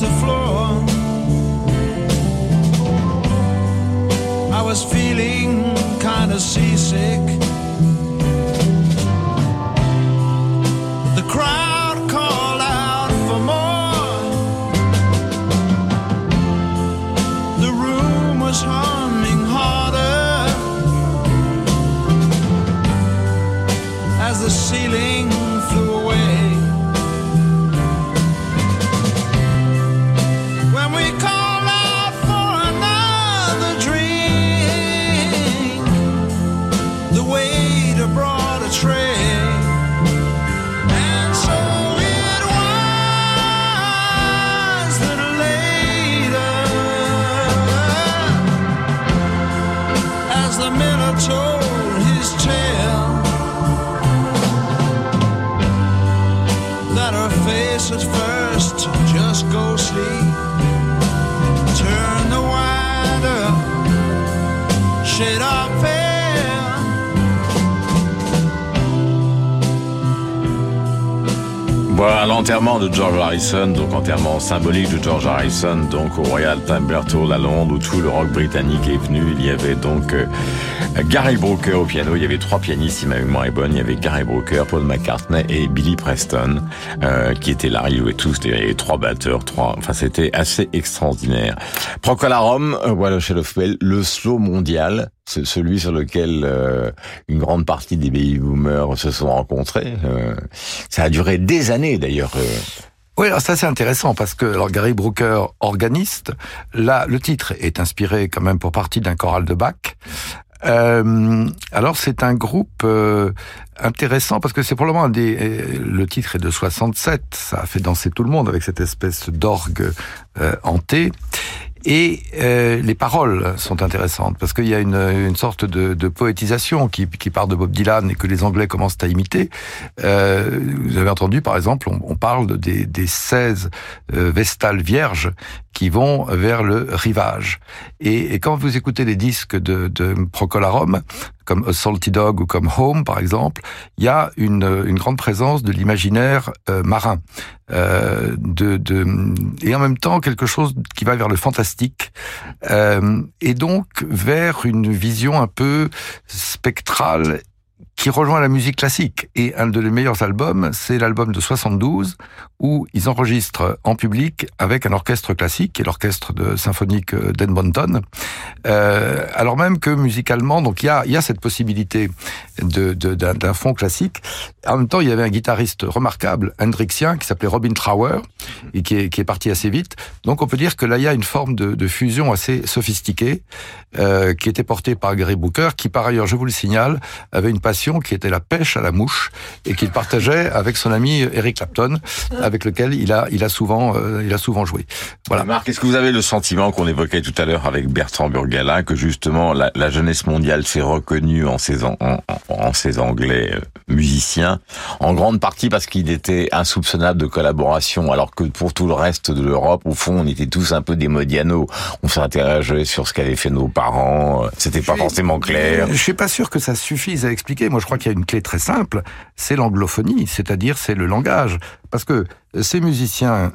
the floor. I was feeling kinda seasick. De George Harrison, donc enterrement symbolique de George Harrison, donc au Royal Albert Hall à Londres, où tout le rock britannique est venu. Il y avait donc euh, Gary Brooker au piano. Il y avait trois pianistes, si ma mémoire est bonne. Il y avait Gary Brooker, Paul McCartney et Billy Preston, euh, qui étaient là. Ils jouaient tous. Avait trois batteurs, trois. Enfin, c'était assez extraordinaire. Procolarum, euh, voilà, of le slow mondial celui sur lequel euh, une grande partie des baby boomers se sont rencontrés. Euh, ça a duré des années d'ailleurs. Euh. Oui, alors ça c'est intéressant parce que alors Gary Brooker, organiste, là le titre est inspiré quand même pour partie d'un choral de Bach. Euh, alors c'est un groupe intéressant parce que c'est probablement un des. Le titre est de 67, ça a fait danser tout le monde avec cette espèce d'orgue hanté. Et euh, les paroles sont intéressantes parce qu'il y a une, une sorte de, de poétisation qui, qui, part de Bob Dylan et que les Anglais commencent à imiter. Euh, vous avez entendu, par exemple, on, on parle des, des 16 euh, vestales vierges qui vont vers le rivage. Et, et quand vous écoutez les disques de, de Procolarum, comme A Salty Dog ou comme Home par exemple, il y a une, une grande présence de l'imaginaire euh, marin, euh, de, de, et en même temps quelque chose qui va vers le fantastique, euh, et donc vers une vision un peu spectrale qui rejoint la musique classique. Et un de les meilleurs albums, c'est l'album de 72, où ils enregistrent en public avec un orchestre classique, qui est l'orchestre de symphonique d'Edmonton. Euh, alors même que musicalement, donc il y a, y a cette possibilité de, d'un, d'un fond classique. En même temps, il y avait un guitariste remarquable, hendrixien, qui s'appelait Robin Trower, et qui est, qui est parti assez vite. Donc on peut dire que là, il y a une forme de, de fusion assez sophistiquée, euh, qui était portée par Gary Booker, qui par ailleurs, je vous le signale, avait une passion qui était la pêche à la mouche et qu'il partageait avec son ami Eric Clapton, avec lequel il a, il a souvent, euh, il a souvent joué. Voilà. Marc, est-ce que vous avez le sentiment qu'on évoquait tout à l'heure avec Bertrand Burgala que justement la, la jeunesse mondiale s'est reconnue en ces, en, en, ces Anglais euh, musiciens, en grande partie parce qu'il était insoupçonnable de collaboration, alors que pour tout le reste de l'Europe, au fond, on était tous un peu des modianos. On s'interrogeait sur ce qu'avaient fait nos parents. C'était pas forcément clair. Je suis pas sûr que ça suffise à expliquer. Moi, je crois qu'il y a une clé très simple, c'est l'anglophonie, c'est-à-dire c'est le langage. Parce que ces musiciens,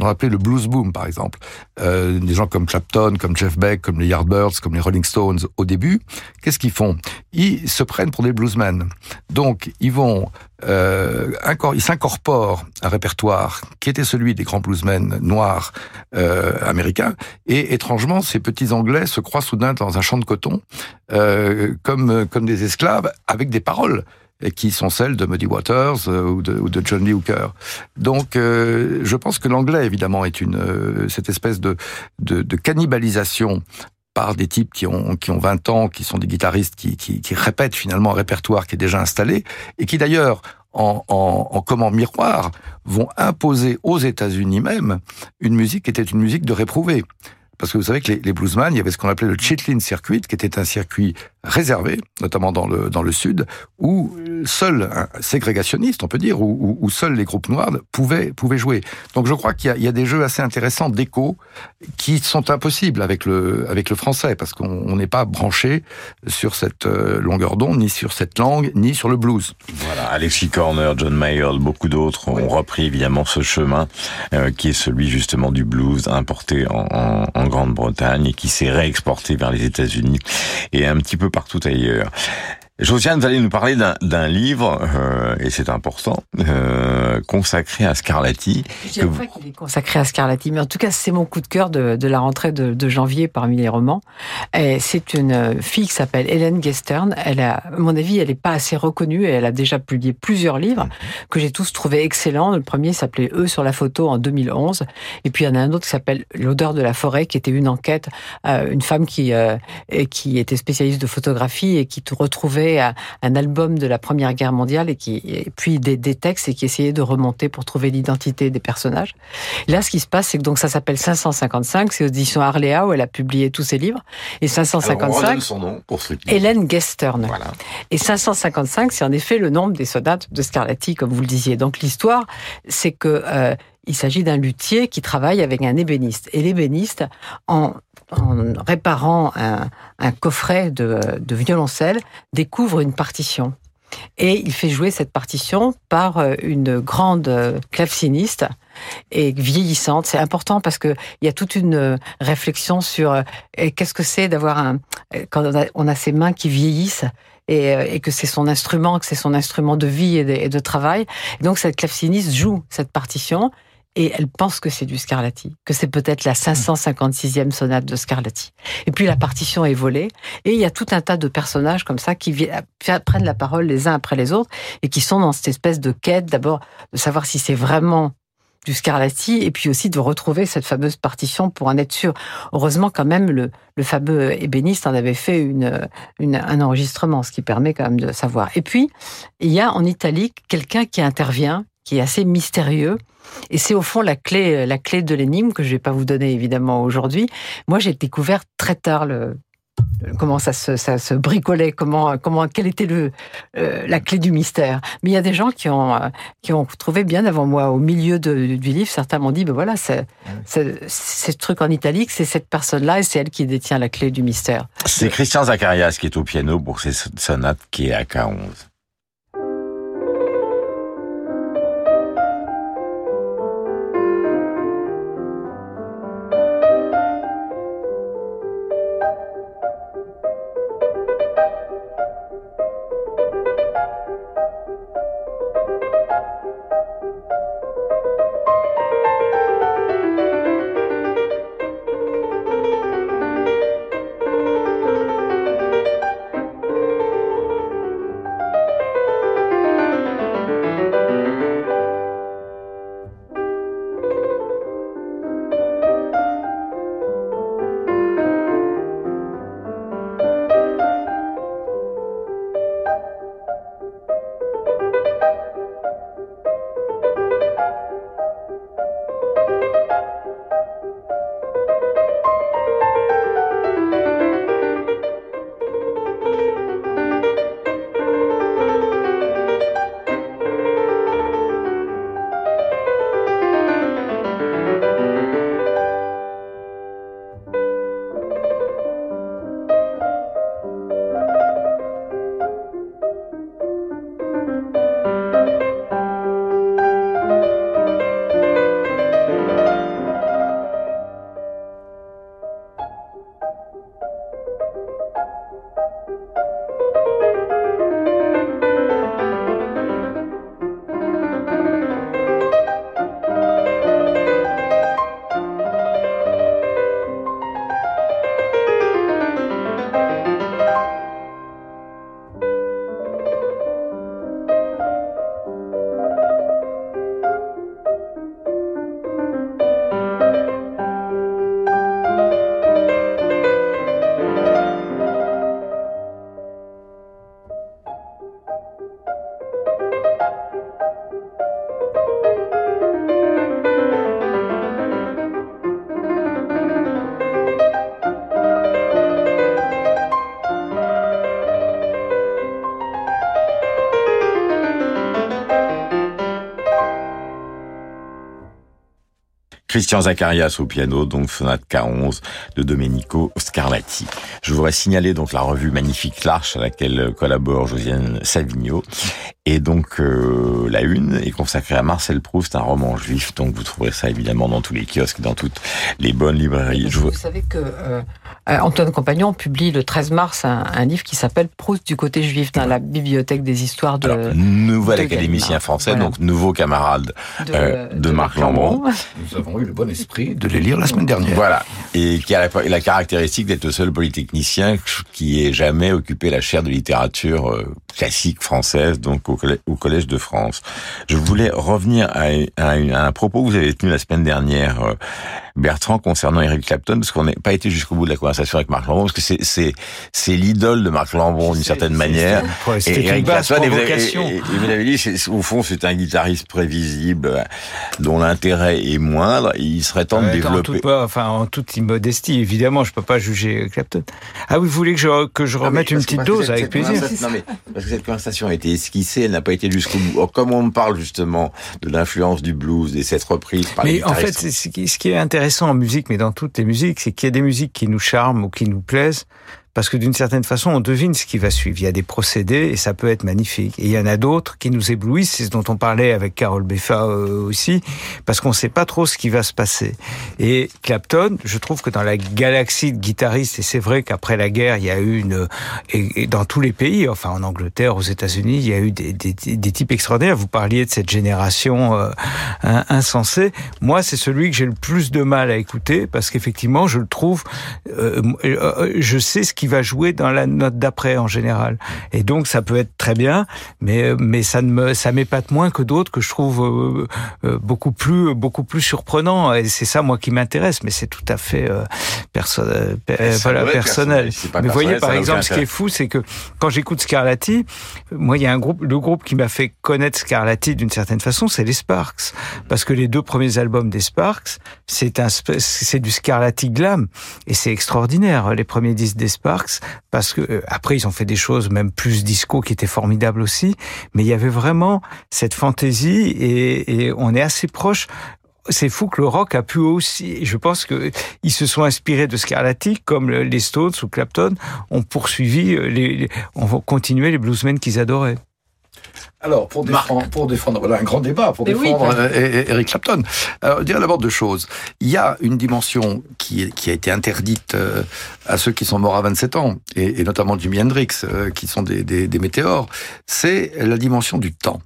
on appelait le blues boom par exemple, euh, des gens comme Clapton, comme Jeff Beck, comme les Yardbirds, comme les Rolling Stones au début, qu'est-ce qu'ils font? Ils se prennent pour des bluesmen. Donc ils vont, euh, ils s'incorporent à un répertoire qui était celui des grands bluesmen noirs euh, américains, et étrangement ces petits Anglais se croient soudain dans un champ de coton euh, comme comme des esclaves avec des paroles et qui sont celles de Muddy Waters euh, ou, de, ou, de, John Lee Hooker. Donc, euh, je pense que l'anglais, évidemment, est une euh, cette espèce de, de, de, cannibalisation par des types qui ont qui ont 20 ans, qui sont des guitaristes qui, qui, qui répètent finalement un répertoire qui est déjà installé et qui d'ailleurs en, en, en comment miroir vont imposer aux États-Unis même une musique qui était une musique de réprouvé. Parce que vous savez que les, les bluesman, il y avait ce qu'on appelait le Chitlin Circuit, qui était un circuit réservé, notamment dans le, dans le sud, où seul un ségrégationniste, on peut dire, où, où seuls les groupes noirs pouvaient, pouvaient jouer. Donc je crois qu'il y, y, a des jeux assez intéressants d'écho qui sont impossibles avec le, avec le français, parce qu'on n'est pas branché sur cette euh, longueur d'onde, ni sur cette langue, ni sur le blues. Voilà, Alexis Corner, John Mayall, beaucoup d'autres ont repris évidemment ce chemin euh, qui est celui justement du blues importé en, en, en Grande-Bretagne et qui s'est réexporté vers les États-Unis et un petit peu partout ailleurs. Josiane, vous allez nous parler d'un livre, euh, et c'est important, euh, consacré à Scarlatti. Je dirais pas qu'il est consacré à Scarlatti, mais en tout cas, c'est mon coup de cœur de, de la rentrée de, de, janvier parmi les romans. C'est une fille qui s'appelle Hélène Gestern. Elle a, à mon avis, elle n'est pas assez reconnue et elle a déjà publié plusieurs livres mm -hmm. que j'ai tous trouvés excellents. Le premier s'appelait Eux sur la photo en 2011. Et puis, il y en a un autre qui s'appelle L'odeur de la forêt, qui était une enquête, euh, une femme qui, euh, qui était spécialiste de photographie et qui retrouvait un album de la Première Guerre mondiale et, qui, et puis des, des, textes et qui essayait de remonter pour trouver l'identité des personnages. Là, ce qui se passe, c'est que donc ça s'appelle 555, c'est aux éditions Arléa où elle a publié tous ses livres. Et 555, Alors, son nom pour qui... Hélène Gestern. Voilà. Et 555, c'est en effet le nombre des sonates de Scarlatti, comme vous le disiez. Donc l'histoire, c'est que euh, il s'agit d'un luthier qui travaille avec un ébéniste. Et l'ébéniste, en réparant un, coffret de, violoncelle, découvre une partition. Et il fait jouer cette partition par euh, une grande claveciniste et vieillissante. C'est important parce que il y a toute une réflexion sur euh, qu'est-ce que c'est d'avoir un quand on a, on ses mains qui vieillissent et, euh, que c'est son instrument, que c'est son instrument de vie et de, et de travail. Donc cette claveciniste joue cette partition et elle pense que c'est du Scarlatti, que c'est peut-être la 556e sonate de Scarlatti. Et puis la partition est volée, et il y a tout un tas de personnages comme ça qui prennent la parole les uns après les autres, et qui sont dans cette espèce de quête, d'abord de savoir si c'est vraiment du Scarlatti, et puis aussi de retrouver cette fameuse partition pour en être sûr. Heureusement, quand même, le, le fameux ébéniste en avait fait une, une, un enregistrement, ce qui permet quand même de savoir. Et puis, il y a en Italie quelqu'un qui intervient, qui est assez mystérieux. Et c'est au fond la clé, la clé de l'énigme que je vais pas vous donner évidemment aujourd'hui. Moi, j'ai découvert très tard comment ça se, bricolait, comment, comment, quelle était euh, la clé du mystère. Mais il y a des gens qui ont, euh, trouvé bien avant moi, au milieu du livre, certains m'ont dit, ben voilà, c'est, ce truc en italique, c'est cette personne-là et c'est elle qui détient la clé du mystère. C'est Christian Zacharias qui est au piano pour ces sonates qui est à K11. Christian Zacharias au piano, donc sonate K11 de Domenico Scarlatti. Je voudrais signaler donc la revue magnifique L'Arche à laquelle collabore Josiane Savigno. Et donc euh, la une est consacrée à Marcel Proust, un roman juif. Donc vous trouverez ça évidemment dans tous les kiosques, dans toutes les bonnes librairies. Je vous... savez que euh, Antoine Compagnon publie le 13 mars un, un livre qui s'appelle Proust du côté juif dans la bibliothèque des histoires de. Alors, nouvel académicien français, voilà. donc nouveau camarade de, euh, de, de Marc Lambron. Nous avons eu le bon esprit de les lire la semaine dernière. Voilà. Et qui a la, la caractéristique d'être le seul polytechnicien qui ait jamais occupé la chaire de littérature euh, classique française, donc au, au collège de France. Je voulais revenir à, un propos que vous avez tenu la semaine dernière, euh, Bertrand, concernant Eric Clapton, parce qu'on n'a pas été jusqu'au bout de la conversation avec Marc Lambron, parce que c'est c'est c'est l'idole de Marc Lambron d'une certaine manière. Et Eric Clapton, et vous, avez, et, et vous avez dit, au fond, c'est un guitariste prévisible dont l'intérêt est moindre. Il serait temps de développer. En toute, pas, enfin, en toute immodestie, évidemment, je peux pas juger Clapton. Ah oui, vous voulez que je que je remette une petite dose avec plaisir Non mais parce que cette conversation a été esquissée, elle n'a pas été jusqu'au bout. Or, comme on me parle justement de l'influence du blues et cette reprise par mais les en fait, ce qui est intéressant en musique, mais dans toutes les musiques, c'est qu'il y a des musiques qui nous charment ou qui nous plaisent parce que d'une certaine façon, on devine ce qui va suivre. Il y a des procédés et ça peut être magnifique. Et il y en a d'autres qui nous éblouissent, c'est ce dont on parlait avec Carole Beffa euh, aussi, parce qu'on ne sait pas trop ce qui va se passer. Et Clapton, je trouve que dans la galaxie de guitaristes, et c'est vrai qu'après la guerre, il y a eu une, et, dans tous les pays, enfin en Angleterre, aux États-Unis, il y a eu des, types extraordinaires. Vous parliez de cette génération euh, insensée. Moi, c'est celui que j'ai le plus de mal à écouter parce qu'effectivement, je le trouve, euh, je sais ce qui va jouer dans la note d'après en général. Et donc ça peut être très bien, mais mais ça ne me ça m'épate moins que d'autres que je trouve euh, beaucoup plus beaucoup plus surprenant. Et c'est ça moi qui m'intéresse, mais c'est tout à fait euh, perso euh, voilà, personnel. Pas mais vous voyez par exemple ce qui est fou, c'est que quand j'écoute Scarlatti, moi il y a un groupe, le groupe qui m'a fait connaître Scarlatti d'une certaine façon, c'est les Sparks, parce que les deux premiers albums des Sparks, c'est un c'est du Scarlatti glam et c'est extraordinaire les premiers disques des Sparks parce que euh, après ils ont fait des choses même plus disco qui étaient formidables aussi, mais il y avait vraiment cette fantaisie et, et on est assez proche c'est fou que le rock a pu aussi. Je pense que ils se sont inspirés de Scarlatti, comme les Stones ou Clapton ont poursuivi les, les ont continué les bluesmen qu'ils adoraient. Alors, pour défendre, pour défendre, voilà un grand débat pour défendre oui, euh, Eric Clapton. Alors, dire d'abord deux choses. Il y a une dimension qui, est, qui a été interdite euh, à ceux qui sont morts à 27 ans, et, et notamment Jimi Hendrix, euh, qui sont des, des, des météores. C'est la dimension du temps.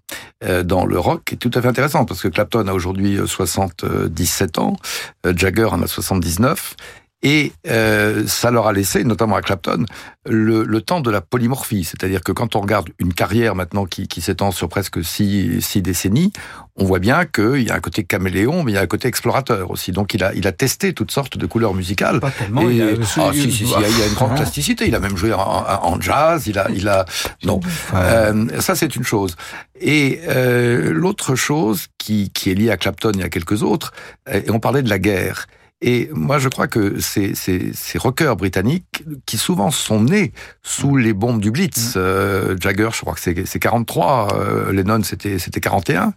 Euh, dans le rock, qui est tout à fait intéressant, parce que Clapton a aujourd'hui 77 ans, Jagger en a 79, et euh, ça leur a laissé, notamment à Clapton, le, le temps de la polymorphie. C'est-à-dire que quand on regarde une carrière maintenant qui, qui s'étend sur presque six, six décennies, on voit bien qu'il y a un côté caméléon, mais il y a un côté explorateur aussi. Donc il a, il a testé toutes sortes de couleurs musicales. Pas tellement. Et, il y a, ah, si, si, si, il y a une grande plasticité. Il a même joué en, en jazz. Il a, il a. Non, euh, ça c'est une chose. Et euh, l'autre chose qui, qui est liée à Clapton et à quelques autres, et on parlait de la guerre. Et moi, je crois que ces, ces, ces rockers britanniques, qui souvent sont nés sous les bombes du Blitz, euh, Jagger, je crois que c'est 43, euh, Lennon, c'était c'était 41,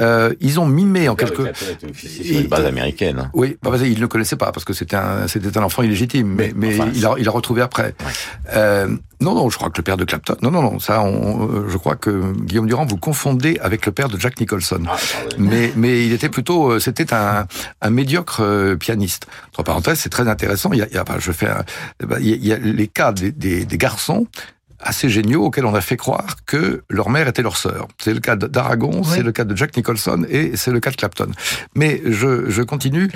euh, ils ont mimé en quelque... C'est une base américaine. Hein. Oui, bah, il ne le connaissait pas, parce que c'était un, c'était un enfant illégitime, mais, mais, enfin, il, a, il a retrouvé après. Ouais. Euh, non, non, je crois que le père de Clapton. Non, non, non. Ça, on, je crois que Guillaume Durand vous confondez avec le père de Jack Nicholson. Ah, mais, mais il était plutôt, c'était un, un médiocre euh, pianiste. Entre parenthèses, c'est très intéressant. Il y a, il y a je fais, un, il y a les cas des, des, des garçons assez géniaux auxquels on a fait croire que leur mère était leur sœur. C'est le cas d'Aragon, oui. c'est le cas de Jack Nicholson et c'est le cas de Clapton. Mais je, je continue.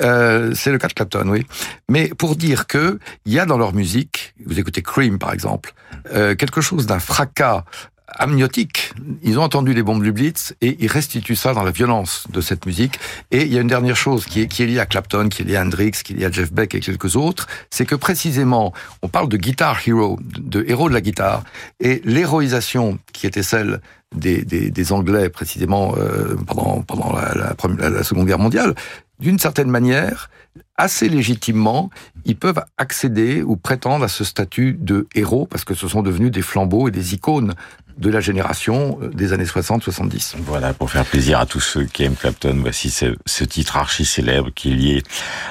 Euh, c'est le cas de Clapton, oui. Mais pour dire que il y a dans leur musique, vous écoutez Cream par exemple, euh, quelque chose d'un fracas amniotique. Ils ont entendu les bombes du Blitz et ils restituent ça dans la violence de cette musique. Et il y a une dernière chose qui est, qui est liée à Clapton, qui est liée à Hendrix, qui est liée à Jeff Beck et quelques autres, c'est que précisément, on parle de guitar hero, de héros de la guitare, et l'héroïsation qui était celle des, des, des Anglais précisément euh, pendant, pendant la, la, première, la Seconde Guerre mondiale, d'une certaine manière, assez légitimement, ils peuvent accéder ou prétendre à ce statut de héros parce que ce sont devenus des flambeaux et des icônes de la génération euh, des années 60-70. Voilà, pour faire plaisir à tous ceux qui aiment Clapton, voici ce, titre archi célèbre qui est lié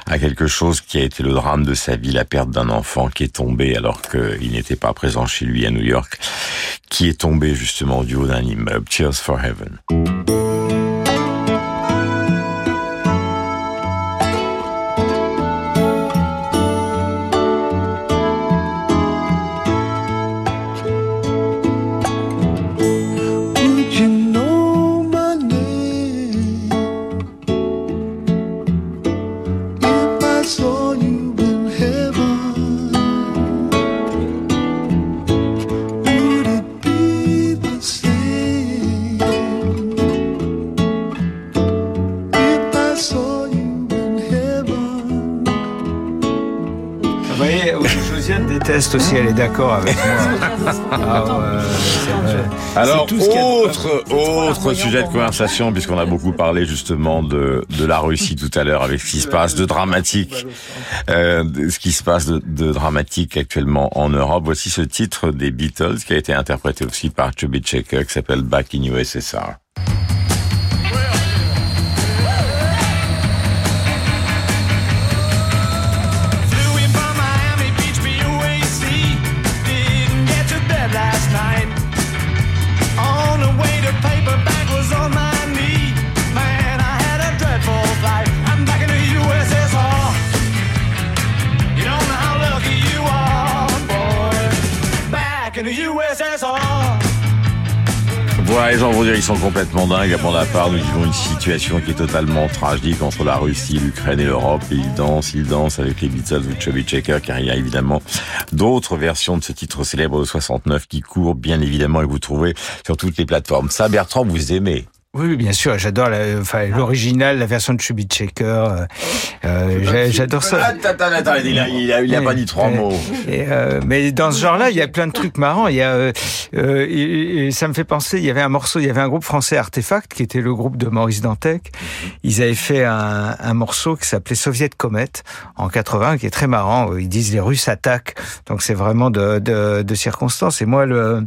à quelque chose qui a été le drame de sa vie, la perte d'un enfant qui est tombé alors qu'il n'était pas présent chez lui à New York, qui est tombé justement du haut d'un immeuble. Cheers for Heaven. Aussi, elle est d'accord avec moi. Ah ouais, vrai. Alors, tout a autre, autre sujet de conversation, puisqu'on a beaucoup parlé justement de, de la Russie tout à l'heure avec ce qui se passe de dramatique, euh, ce qui se passe de, de dramatique actuellement en Europe. Voici ce titre des Beatles qui a été interprété aussi par Chubby Checker qui s'appelle Back in USSR. Voilà, les gens vont dire ils sont complètement dingues. À mon part, nous vivons une situation qui est totalement tragique entre la Russie, l'Ukraine et l'Europe. Et ils dansent, ils dansent avec les Beatles ou Chubby Checker, car il y a évidemment d'autres versions de ce titre célèbre de 69 qui courent, bien évidemment, et vous trouvez sur toutes les plateformes. Ça, Bertrand, vous aimez Oui, bien sûr, j'adore la- enfin, l'original, la version de Chubby Checker. euh, euh, j'a- j'adore ça. Attends, attends, attends, il a, il a, il a pas dit trois Ouais. mots. Et, euh, mais dans ce genre-là, il y a plein de trucs marrants. Il y a, euh, euh, et, et ça me fait penser, il y avait un morceau, il y avait un groupe français Artefact qui était le groupe de Maurice Dantec. Ils avaient fait un, un morceau qui s'appelait Soviet Comet en 80, qui est très marrant. Ils disent les Russes attaquent, donc c'est vraiment de, de, de circonstances. Et moi, le,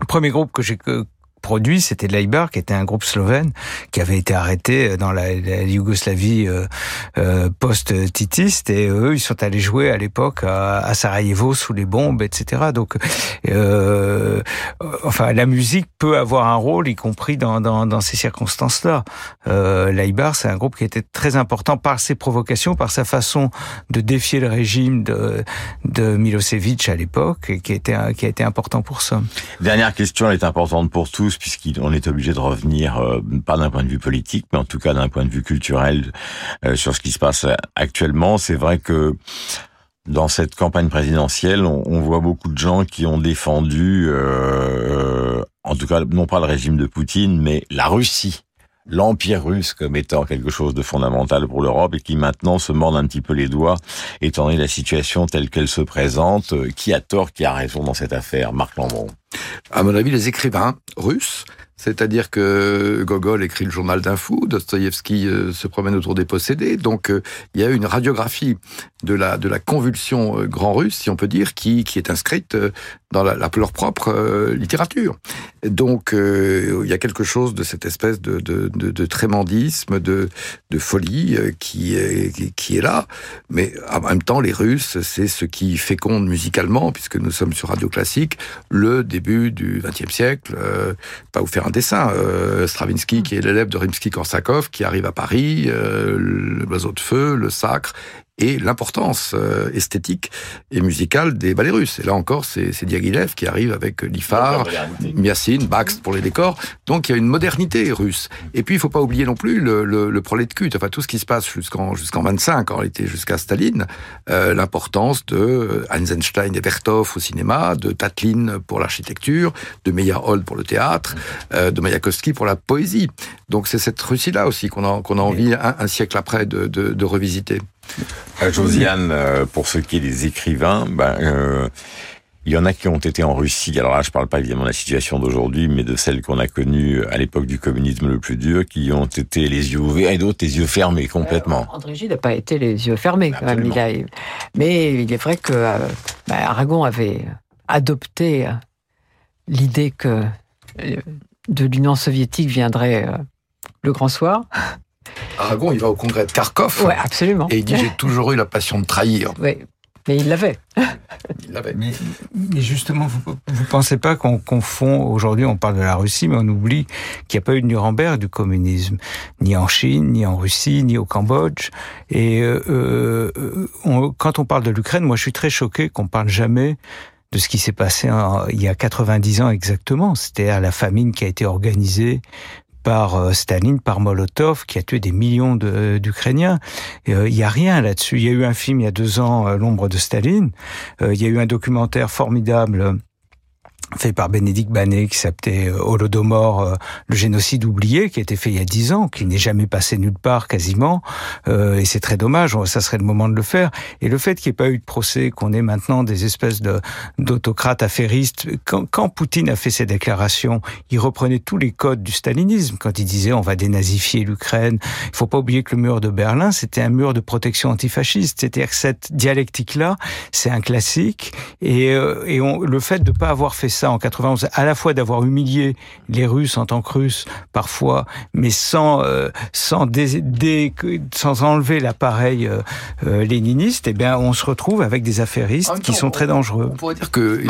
le premier groupe que j'ai que- produit, c'était Leibar, qui était un groupe slovène qui avait été arrêté dans la, la Yougoslavie euh, euh, post-titiste et eux, ils sont allés jouer à l'époque à, Sarajevo sous les bombes, etc. Donc, euh, enfin, la musique peut avoir un rôle, y compris dans, ces circonstances-là. Euh, Leibar, c'est un groupe qui était très important par ses provocations, par sa façon de défier le régime de, Milosevic à l'époque, et qui était qui a été important pour ça. Dernière question, elle est importante pour tous, puisqu'on est obligé de revenir, euh, pas d'un point de vue politique, mais en tout cas d'un point de vue culturel, euh, sur ce qui se passe actuellement. C'est vrai que dans cette campagne présidentielle, on, voit beaucoup de gens qui ont défendu, euh, en tout cas, non pas le régime de Poutine, mais la Russie l'empire russe comme étant quelque chose de fondamental pour l'Europe et qui maintenant se mordent un petit peu les doigts étant donné la situation telle qu'elle se présente. Euh, Qui a tort, qui a raison dans cette affaire Marc Lambron. À mon avis, les écrivains russes, c'est-à-dire que Gogol écrit le journal d'un fou, Dostoïevski euh, se promène autour des possédés, donc euh, il y a une radiographie de la de la convulsion grand russe, si on peut dire, qui qui est inscrite dans la, la- leur propre euh, littérature. Donc euh, il y a quelque chose de cette espèce de de, de, de trémandisme, de de folie euh, qui est qui, est là, mais en même temps les Russes, c'est ce qui féconde musicalement, puisque nous sommes sur Radio Classique, le début du XXe siècle. Euh, pas vous faire un dessin. Euh, Stravinsky, qui est l'élève de Rimsky-Korsakov, qui arrive à Paris, euh, le oiseau de feu, le sacre, et l'importance euh, esthétique et musicale des ballets russes. Et là encore, c'est Diaghilev qui arrive avec Lifar, Miassine, Bax pour les décors. Donc il y a une modernité russe. Et puis il faut pas oublier non plus le, le, le prolet de culte, enfin tout ce qui se passe jusqu'en jusqu'en 25, en réalité jusqu'à Staline, euh, l'importance de Eisenstein et Vertov au cinéma, de Tatlin pour l'architecture, de Meyerhold pour le théâtre, euh, de Mayakovsky pour la poésie. Donc c'est cette Russie-là aussi qu'on a, qu'on a envie un, un siècle après de, de, de revisiter. Euh, Josiane, euh, pour ce qui est des écrivains, ben, euh, il y en a qui ont été en Russie. Alors là, je parle pas évidemment de la situation d'aujourd'hui, mais de celle qu'on a connue à l'époque du communisme le plus dur, qui ont été les yeux ouverts et d'autres les yeux fermés complètement. André Gide n'a pas été les yeux fermés quand même. Mais il est vrai que bah, Aragon avait adopté l'idée que de l'Union soviétique viendrait le grand soir. Aragon, il va au congrès de Kharkov. Ouais, absolument. Et il dit J'ai toujours eu la passion de trahir. Oui, mais il l'avait. Il l'avait. Mais, mais justement, vous ne pensez pas qu'on confond, aujourd'hui on parle de la Russie, mais on oublie qu'il n'y a pas eu de Nuremberg du communisme, ni en Chine, ni en Russie, ni au Cambodge. Et euh, euh, on- quand on parle de l'Ukraine, moi je suis très choqué qu'on parle jamais de ce qui s'est passé en- il y a 90 ans exactement, c'est-à-dire la famine qui a été organisée par euh, Staline, par Molotov, qui a tué des millions de- d'Ukrainiens. Euh, Il y a rien là-dessus. Il y a eu un film il y a deux ans, euh, L'ombre de Staline. Euh, il y a eu un documentaire formidable euh, fait par Bénédicte Banet qui s'appelait euh, Holodomor, euh, le génocide oublié, qui a été fait il y a dix ans, qui n'est jamais passé nulle part quasiment, euh, et c'est très dommage, ça serait le moment de le faire. Et le fait qu'il n'y ait pas eu de procès, qu'on ait maintenant des espèces de d'autocrates affairistes, quand, quand Poutine a fait ses déclarations, il reprenait tous les codes du stalinisme, quand il disait on va dénazifier l'Ukraine. Il faut pas oublier que le mur de Berlin, c'était un mur de protection antifasciste, c'est-à-dire que cette dialectique-là, c'est un classique, et, euh, et on, le fait de ne pas avoir fait ça en 91, à la fois d'avoir humilié les Russes en tant que Russes parfois, mais sans euh, sans dé- dé- sans enlever l'appareil euh, euh, léniniste, eh bien on se retrouve avec des affairistes qui sont très dangereux. On pourrait dire que,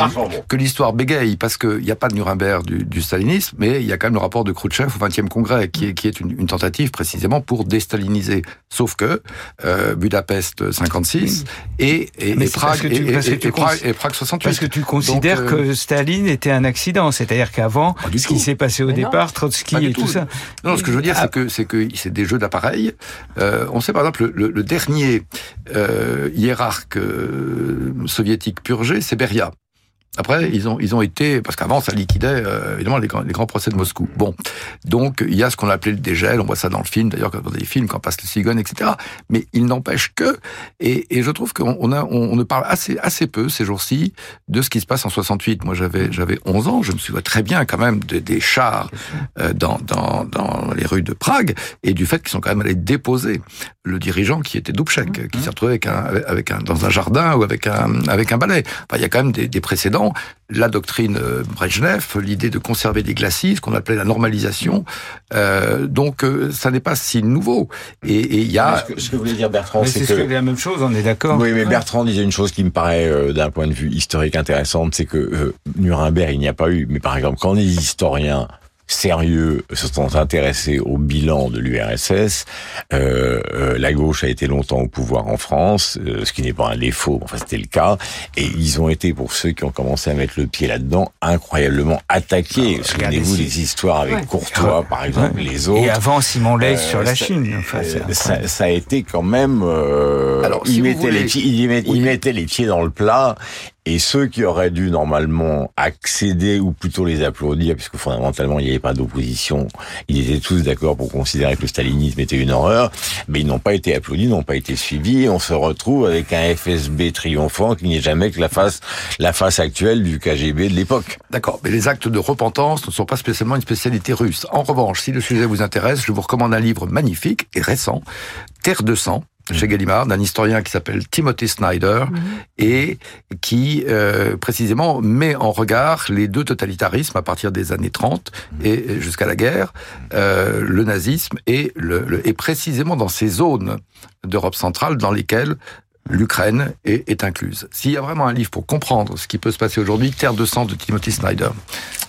que l'histoire bégaye, parce qu'il n'y a pas de Nuremberg du, du stalinisme, mais il y a quand même le rapport de Khrouchtchev au 20e congrès, qui est, qui est une, une tentative précisément pour déstaliniser. Sauf que euh, Budapest 56 et, et, et Prague, que tu- et, et- et Prague, cons- et Prague 68. Parce que tu considères Donc, euh, que Staline était un accident, c'est-à-dire qu'avant, ce qui s'est passé au Mais non. départ, Trotsky Pas du et tout, tout. ça. Non, ce que je veux dire, Ah, c'est que c'est que c'est des jeux d'appareils. Euh, on sait par exemple le, le- le dernier euh, hiérarque euh, soviétique purgé, c'est Beria. Après, ils ont ils ont été parce qu'avant ça liquidait euh, évidemment les grands, les grands procès de Moscou. Bon, donc il y a ce qu'on appelait le dégel. On voit ça dans le film d'ailleurs dans des films quand passe le cigone, etc. Mais il n'empêche que et, et je trouve qu'on on a on, on ne parle assez assez peu ces jours-ci de ce qui se passe en 68. Moi j'avais j'avais 11 ans, je me souviens très bien quand même de- des chars euh, dans dans dans les rues de Prague et du fait qu'ils sont quand même allés déposer le dirigeant qui était Dubček, qui s'est retrouvé avec un, avec un, dans un jardin ou avec un, avec un balai. Enfin, il y a quand même des, des précédents. La doctrine euh, Brejnev, l'idée de conserver des glacis, ce qu'on appelait la normalisation. Euh, donc, euh, ça n'est pas si nouveau. Et et il y a... Ce que, ce que voulait dire Bertrand, Mais c'est que... la même chose, on est d'accord. Oui, mais. Bertrand disait une chose qui me paraît, euh, d'un point de vue historique intéressante, c'est que euh, Nuremberg, il n'y a pas eu. Mais par exemple, quand les historiens sérieux se sont intéressés au bilan de l'URSS, euh, euh, la gauche a été longtemps au pouvoir en France, euh, ce qui n'est pas un défaut, enfin c'était le cas, et ils ont été, pour ceux qui ont commencé à mettre le pied là-dedans, incroyablement attaqués. Souvenez-vous regardez, des histoires avec Ouais. Courtois, par exemple, Ouais. les autres. Et avant Simon Leys sur la ça- Chine. Enfin, euh, ça, ça a été quand même. Euh, Alors, il si mettait voulez- les pieds, il met- il mettait les pieds dans le plat. Et ceux qui auraient dû normalement accéder ou plutôt les applaudir, puisque fondamentalement il n'y avait pas d'opposition, ils étaient tous d'accord pour considérer que le stalinisme était une horreur, mais ils n'ont pas été applaudis, n'ont pas été suivis. Et on se retrouve avec un FSB triomphant qui n'est jamais que la face, la face actuelle du KGB de l'époque. D'accord, mais les actes de repentance ne sont pas spécialement une spécialité russe. En revanche, si le sujet vous intéresse, je vous recommande un livre magnifique et récent, Terre de sang, chez Gallimard, d'un historien qui s'appelle Timothy Snyder et qui euh, précisément met en regard les deux totalitarismes à partir des années 30 et jusqu'à la guerre, euh, le nazisme et, le, le- et précisément dans ces zones d'Europe centrale dans lesquelles l'Ukraine est, est incluse. S'il y a vraiment un livre pour comprendre ce qui peut se passer aujourd'hui, Terre de sang de Timothy Snyder.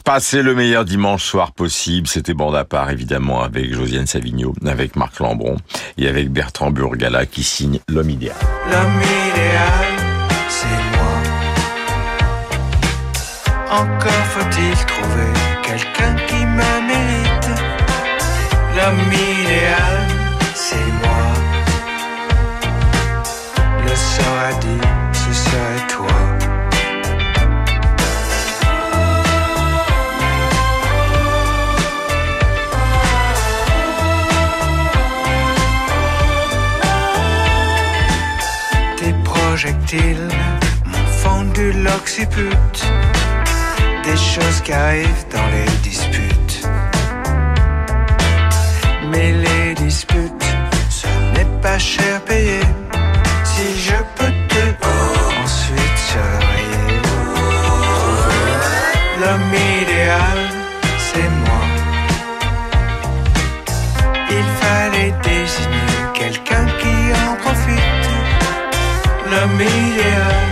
Passez le meilleur dimanche soir possible. C'était bande à part, évidemment, avec Josiane Savigno, avec Marc Lambron et avec Bertrand Burgala qui signe L'homme idéal. L'homme idéal, c'est moi. Encore faut-il trouver quelqu'un qui me. L'homme idéal, c'est moi. Le sort a dit, projectiles m'ont fendu l'occiput. Des choses qui arrivent dans les disputes. Mais les disputes, ce n'est pas cher payé. Si je peux te ensuite salarier. L'homme idéal, c'est moi. Il fallait désigner quelqu'un qui en profite. L'homme idéal.